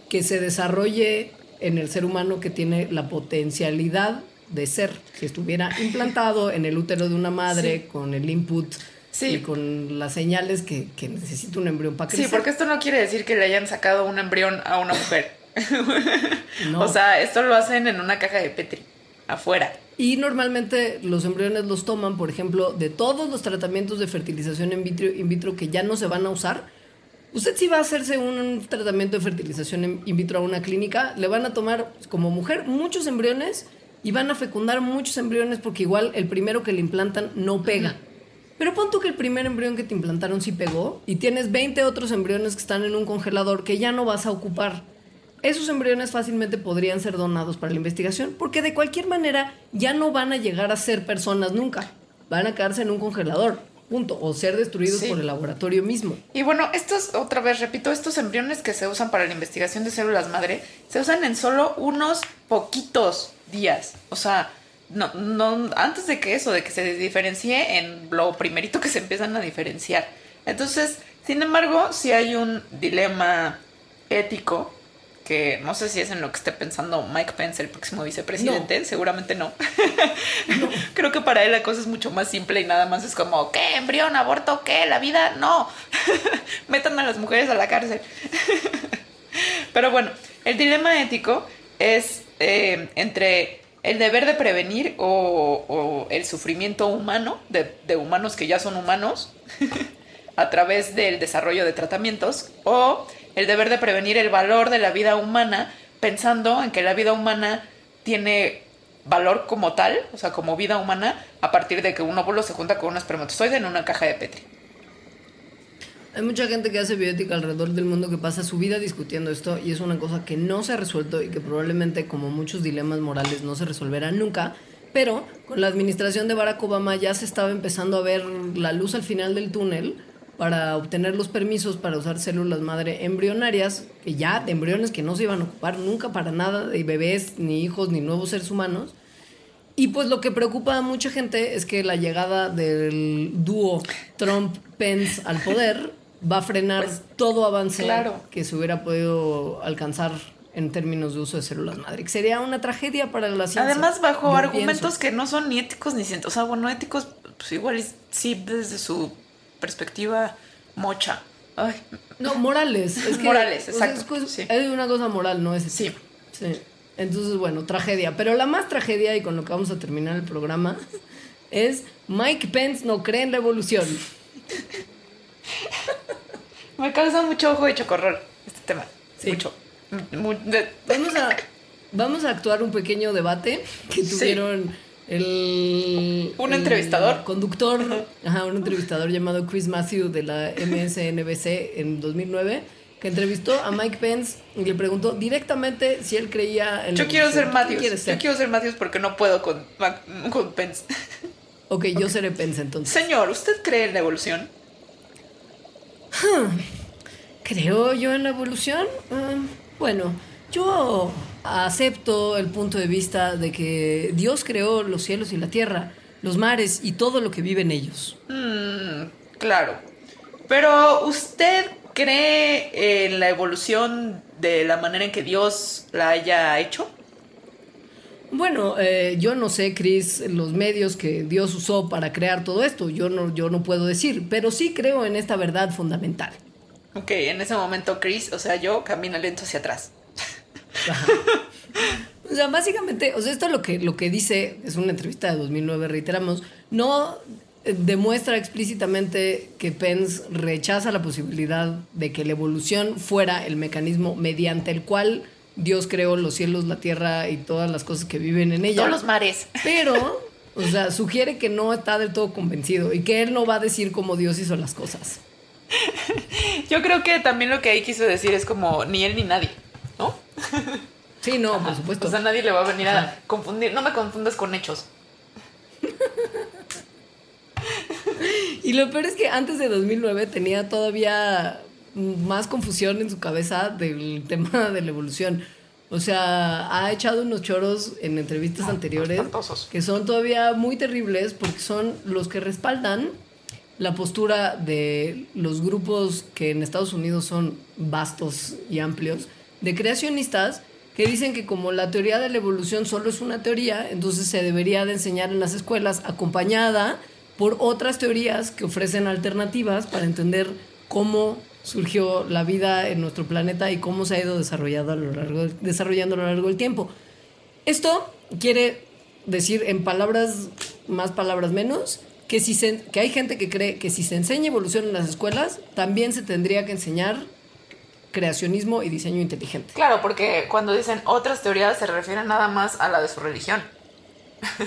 Speaker 2: que se desarrolle en el ser humano que tiene la potencialidad de ser, si estuviera implantado en el útero de una madre con el input
Speaker 3: Sí.
Speaker 2: y con las señales que, que necesita un embrión para crecer.
Speaker 3: Sí, porque esto no quiere decir que le hayan sacado un embrión a una mujer.
Speaker 2: No.
Speaker 3: O sea, esto lo hacen en una caja de Petri, afuera.
Speaker 2: Y normalmente los embriones los toman, por ejemplo, de todos los tratamientos de fertilización in vitro, in vitro que ya no se van a usar. Usted si va a hacerse un tratamiento de fertilización in- in vitro a una clínica, le van a tomar como mujer muchos embriones y van a fecundar muchos embriones porque igual el primero que le implantan no pega. Pero pon tú que el primer embrión que te implantaron sí pegó y tienes 20 otros embriones que están en un congelador que ya no vas a ocupar. Esos embriones fácilmente podrían ser donados para la investigación porque de cualquier manera ya no van a llegar a ser personas nunca. Van a quedarse en un congelador, punto, o ser destruidos
Speaker 3: Sí.
Speaker 2: por el laboratorio mismo.
Speaker 3: Y bueno, estos, otra vez repito, estos embriones que se usan para la investigación de células madre se usan en solo unos poquitos días. O sea, no, no, antes de que eso, de que se diferencie en lo primerito que se empiezan a diferenciar. Entonces, sin embargo, si hay un dilema ético no sé si es en lo que esté pensando Mike Pence, el próximo vicepresidente, seguramente no. Creo que para él la cosa es mucho más simple y nada más es como, ¿qué? ¿Embrión? ¿Aborto? ¿Qué? ¿La vida? No. Metan a las mujeres a la cárcel. Pero bueno, el dilema ético es eh, entre el deber de prevenir o, el sufrimiento humano de, de humanos que ya son humanos a través del desarrollo de tratamientos o el deber de prevenir el valor de la vida humana pensando en que la vida humana tiene valor como tal, o sea, como vida humana, a partir de que un óvulo se junta con un espermatozoide en una caja de Petri.
Speaker 2: Hay mucha gente que hace bioética alrededor del mundo que pasa su vida discutiendo esto y es una cosa que no se ha resuelto y que probablemente como muchos dilemas morales no se resolverá nunca, pero con la administración de Barack Obama ya se estaba empezando a ver la luz al final del túnel para obtener los permisos para usar células madre embrionarias, que ya de embriones que no se iban a ocupar nunca para nada de bebés, ni hijos, ni nuevos seres humanos. Y pues lo que preocupa a mucha gente es que la llegada del dúo Trump-Pence al poder va a frenar pues, todo avance que se hubiera podido alcanzar en términos de uso de células madre. sería una tragedia para la ciencia.
Speaker 3: Además, bajo argumentos que no son ni éticos ni científicos. O sea, bueno, éticos, pues igual sí desde su perspectiva mocha. Ay.
Speaker 2: No, morales. Es que,
Speaker 3: morales, exacto.
Speaker 2: es, una cosa moral, no es
Speaker 3: sí.
Speaker 2: sí. Entonces, bueno, tragedia. Pero la más tragedia, y con lo que vamos a terminar el programa, es Mike Pence no cree en la evolución.
Speaker 3: Me causa mucho ojo de chocorrol este tema. Mucho.
Speaker 2: Vamos, a, vamos a actuar un pequeño debate que tuvieron el,
Speaker 3: un entrevistador.
Speaker 2: conductor ajá, un entrevistador llamado Chris Matthew de la MSNBC en 2009 que entrevistó a Mike Pence y le preguntó directamente si él creía en
Speaker 3: yo quiero ser Matthews. yo quiero ser Matthews porque no puedo con, con Pence.
Speaker 2: Ok, yo seré Pence entonces.
Speaker 3: Señor ¿usted cree en la evolución?
Speaker 2: creo yo en la evolución. Um, bueno yo acepto el punto de vista de que Dios creó los cielos y la tierra, los mares y todo lo que vive en ellos.
Speaker 3: Mm, claro. Pero usted cree en la evolución de la manera en que Dios la haya hecho?
Speaker 2: Bueno, eh, yo no sé, Chris, los medios que Dios usó para crear todo esto, yo no, yo no puedo decir, pero sí creo en esta verdad fundamental.
Speaker 3: Ok, en ese momento, Chris, o sea, yo camino lento hacia atrás.
Speaker 2: o sea, básicamente, o sea, esto es lo que, lo que dice, es una entrevista de 2009, reiteramos, no eh, demuestra explícitamente que Pence rechaza la posibilidad de que la evolución fuera el mecanismo mediante el cual Dios creó los cielos, la tierra y todas las cosas que viven en ella.
Speaker 3: Todos los mares.
Speaker 2: Pero, o sea, sugiere que no está del todo convencido y que él no va a decir cómo Dios hizo las cosas.
Speaker 3: Yo creo que también lo que ahí quiso decir es como ni él ni nadie. ¿No?
Speaker 2: Sí, no, por supuesto.
Speaker 3: O sea, nadie le va a venir a confundir. No me confundas con hechos.
Speaker 2: y lo peor es que antes de 2009 tenía todavía más confusión en su cabeza del tema de la evolución. O sea, ha echado unos choros en entrevistas anteriores que son todavía muy terribles porque son los que respaldan la postura de los grupos que en Estados Unidos son vastos y amplios de creacionistas que dicen que como la teoría de la evolución solo es una teoría, entonces se debería de enseñar en las escuelas acompañada por otras teorías que ofrecen alternativas para entender cómo surgió la vida en nuestro planeta y cómo se ha ido desarrollando a lo largo, desarrollando a lo largo del tiempo. Esto quiere decir en palabras más, palabras menos, que, si que hay gente que cree que si se enseña evolución en las escuelas, también se tendría que enseñar creacionismo y diseño inteligente.
Speaker 3: Claro, porque cuando dicen otras teorías se refieren nada más a la de su religión.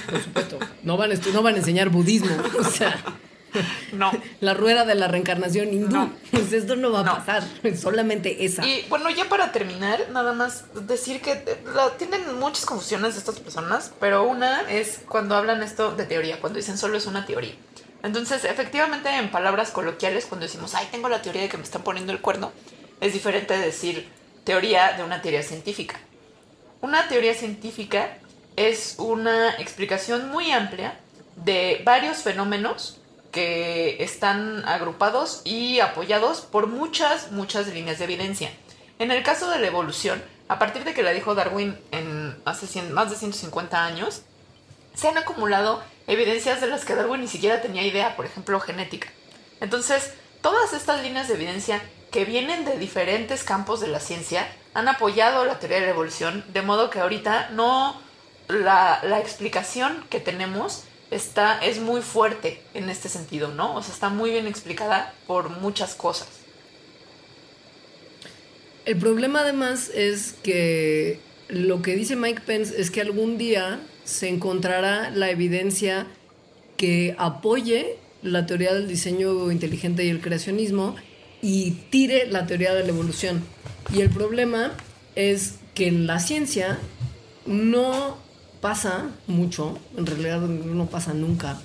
Speaker 2: Por supuesto. No van a, no van a enseñar budismo. O sea.
Speaker 3: No.
Speaker 2: La rueda de la reencarnación hindú. Pues esto no va a pasar. Solamente esa.
Speaker 3: Y bueno, ya para terminar, nada más decir que eh, tienen muchas confusiones estas personas, pero una es cuando hablan esto de teoría, cuando dicen solo es una teoría. Entonces, efectivamente, en palabras coloquiales, cuando decimos, ay, tengo la teoría de que me están poniendo el cuerno, es diferente decir teoría de una teoría científica. Una teoría científica es una explicación muy amplia de varios fenómenos que están agrupados y apoyados por muchas, muchas líneas de evidencia. En el caso de la evolución, a partir de que la dijo Darwin en hace 100 más de 150 años, se han acumulado evidencias de las que Darwin ni siquiera tenía idea, por ejemplo, genética. Entonces, todas estas líneas de evidencia que vienen de diferentes campos de la ciencia han apoyado la teoría de la evolución, de modo que ahorita no la, la explicación que tenemos está, es muy fuerte en este sentido, ¿no? O sea, está muy bien explicada por muchas cosas.
Speaker 2: El problema además es que lo que dice Mike Pence es que algún día se encontrará la evidencia que apoye la teoría del diseño inteligente y el creacionismo y tire la teoría de la evolución. Y el problema es que en la ciencia no pasa mucho, en realidad no pasa nunca.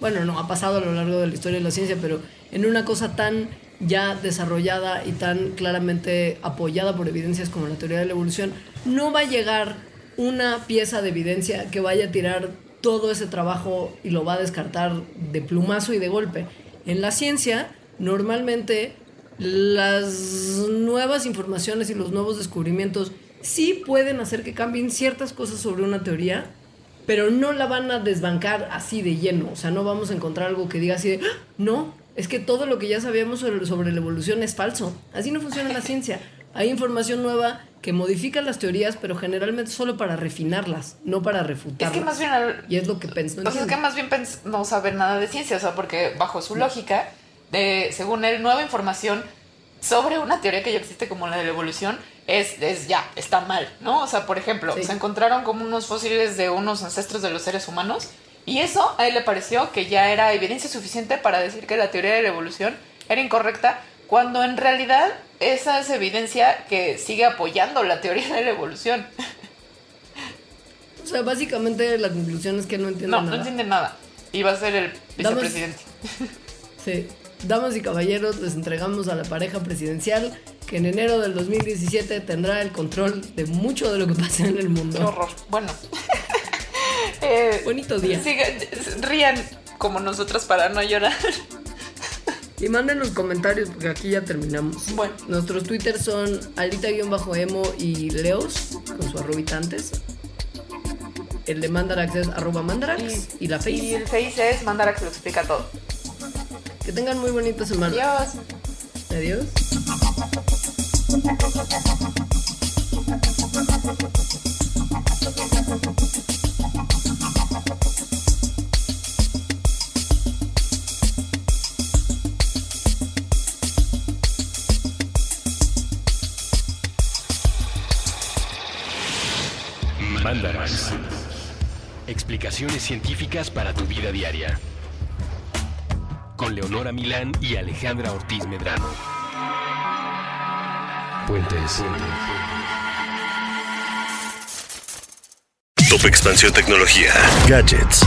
Speaker 2: Bueno, no ha pasado a lo largo de la historia de la ciencia, pero en una cosa tan ya desarrollada y tan claramente apoyada por evidencias como la teoría de la evolución, no va a llegar una pieza de evidencia que vaya a tirar todo ese trabajo y lo va a descartar de plumazo y de golpe. En la ciencia, normalmente las nuevas informaciones y los nuevos descubrimientos sí pueden hacer que cambien ciertas cosas sobre una teoría, pero no la van a desbancar así de lleno. O sea, no vamos a encontrar algo que diga así de, "Ah, no, es que todo lo que ya sabíamos sobre, sobre la evolución es falso. Así no funciona la ciencia. Hay información nueva que modifica las teorías, pero generalmente solo para refinarlas, no para
Speaker 3: Es
Speaker 2: refutarlas.
Speaker 3: que más bien al-
Speaker 2: Y es lo que Pence no
Speaker 3: O sea, es que más bien no sabe nada de ciencia, o sea, porque bajo su lógica, de, según él, nueva información sobre una teoría que ya existe como la de la evolución es, es ya, está mal, ¿no? O sea, por ejemplo,
Speaker 2: Sí.
Speaker 3: se encontraron como unos fósiles de unos ancestros de los seres humanos y eso a él le pareció que ya era evidencia suficiente para decir que la teoría de la evolución era incorrecta, cuando en realidad esa es evidencia que sigue apoyando la teoría de la evolución.
Speaker 2: O sea, básicamente la conclusión es que no entiende
Speaker 3: No,
Speaker 2: nada.
Speaker 3: no entiende nada. Y va a ser el vicepresidente.
Speaker 2: Sí. Damas y caballeros, les entregamos a la pareja presidencial que en enero del 2017 tendrá el control de mucho de lo que pasa en el
Speaker 3: Qué
Speaker 2: mundo.
Speaker 3: horror. Bueno. Eh,
Speaker 2: Bonito día.
Speaker 3: rían como nosotros para no llorar.
Speaker 2: Y manden los comentarios porque aquí ya terminamos.
Speaker 3: Bueno.
Speaker 2: Nuestros twitters son alita-emo y leos con su arrobita antes. El de Mandarax es arroba Mandarax y, la
Speaker 3: Y
Speaker 2: face.
Speaker 3: el face es mandar a que lo explica todo.
Speaker 2: Que tengan muy bonita semana.
Speaker 3: Adiós.
Speaker 2: Adiós.
Speaker 4: Mandarax. Explicaciones científicas para tu vida diaria. Con Leonora Milán y Alejandra Ortiz Medrano. Puentes.
Speaker 5: Top Expansión Tecnología. Gadgets.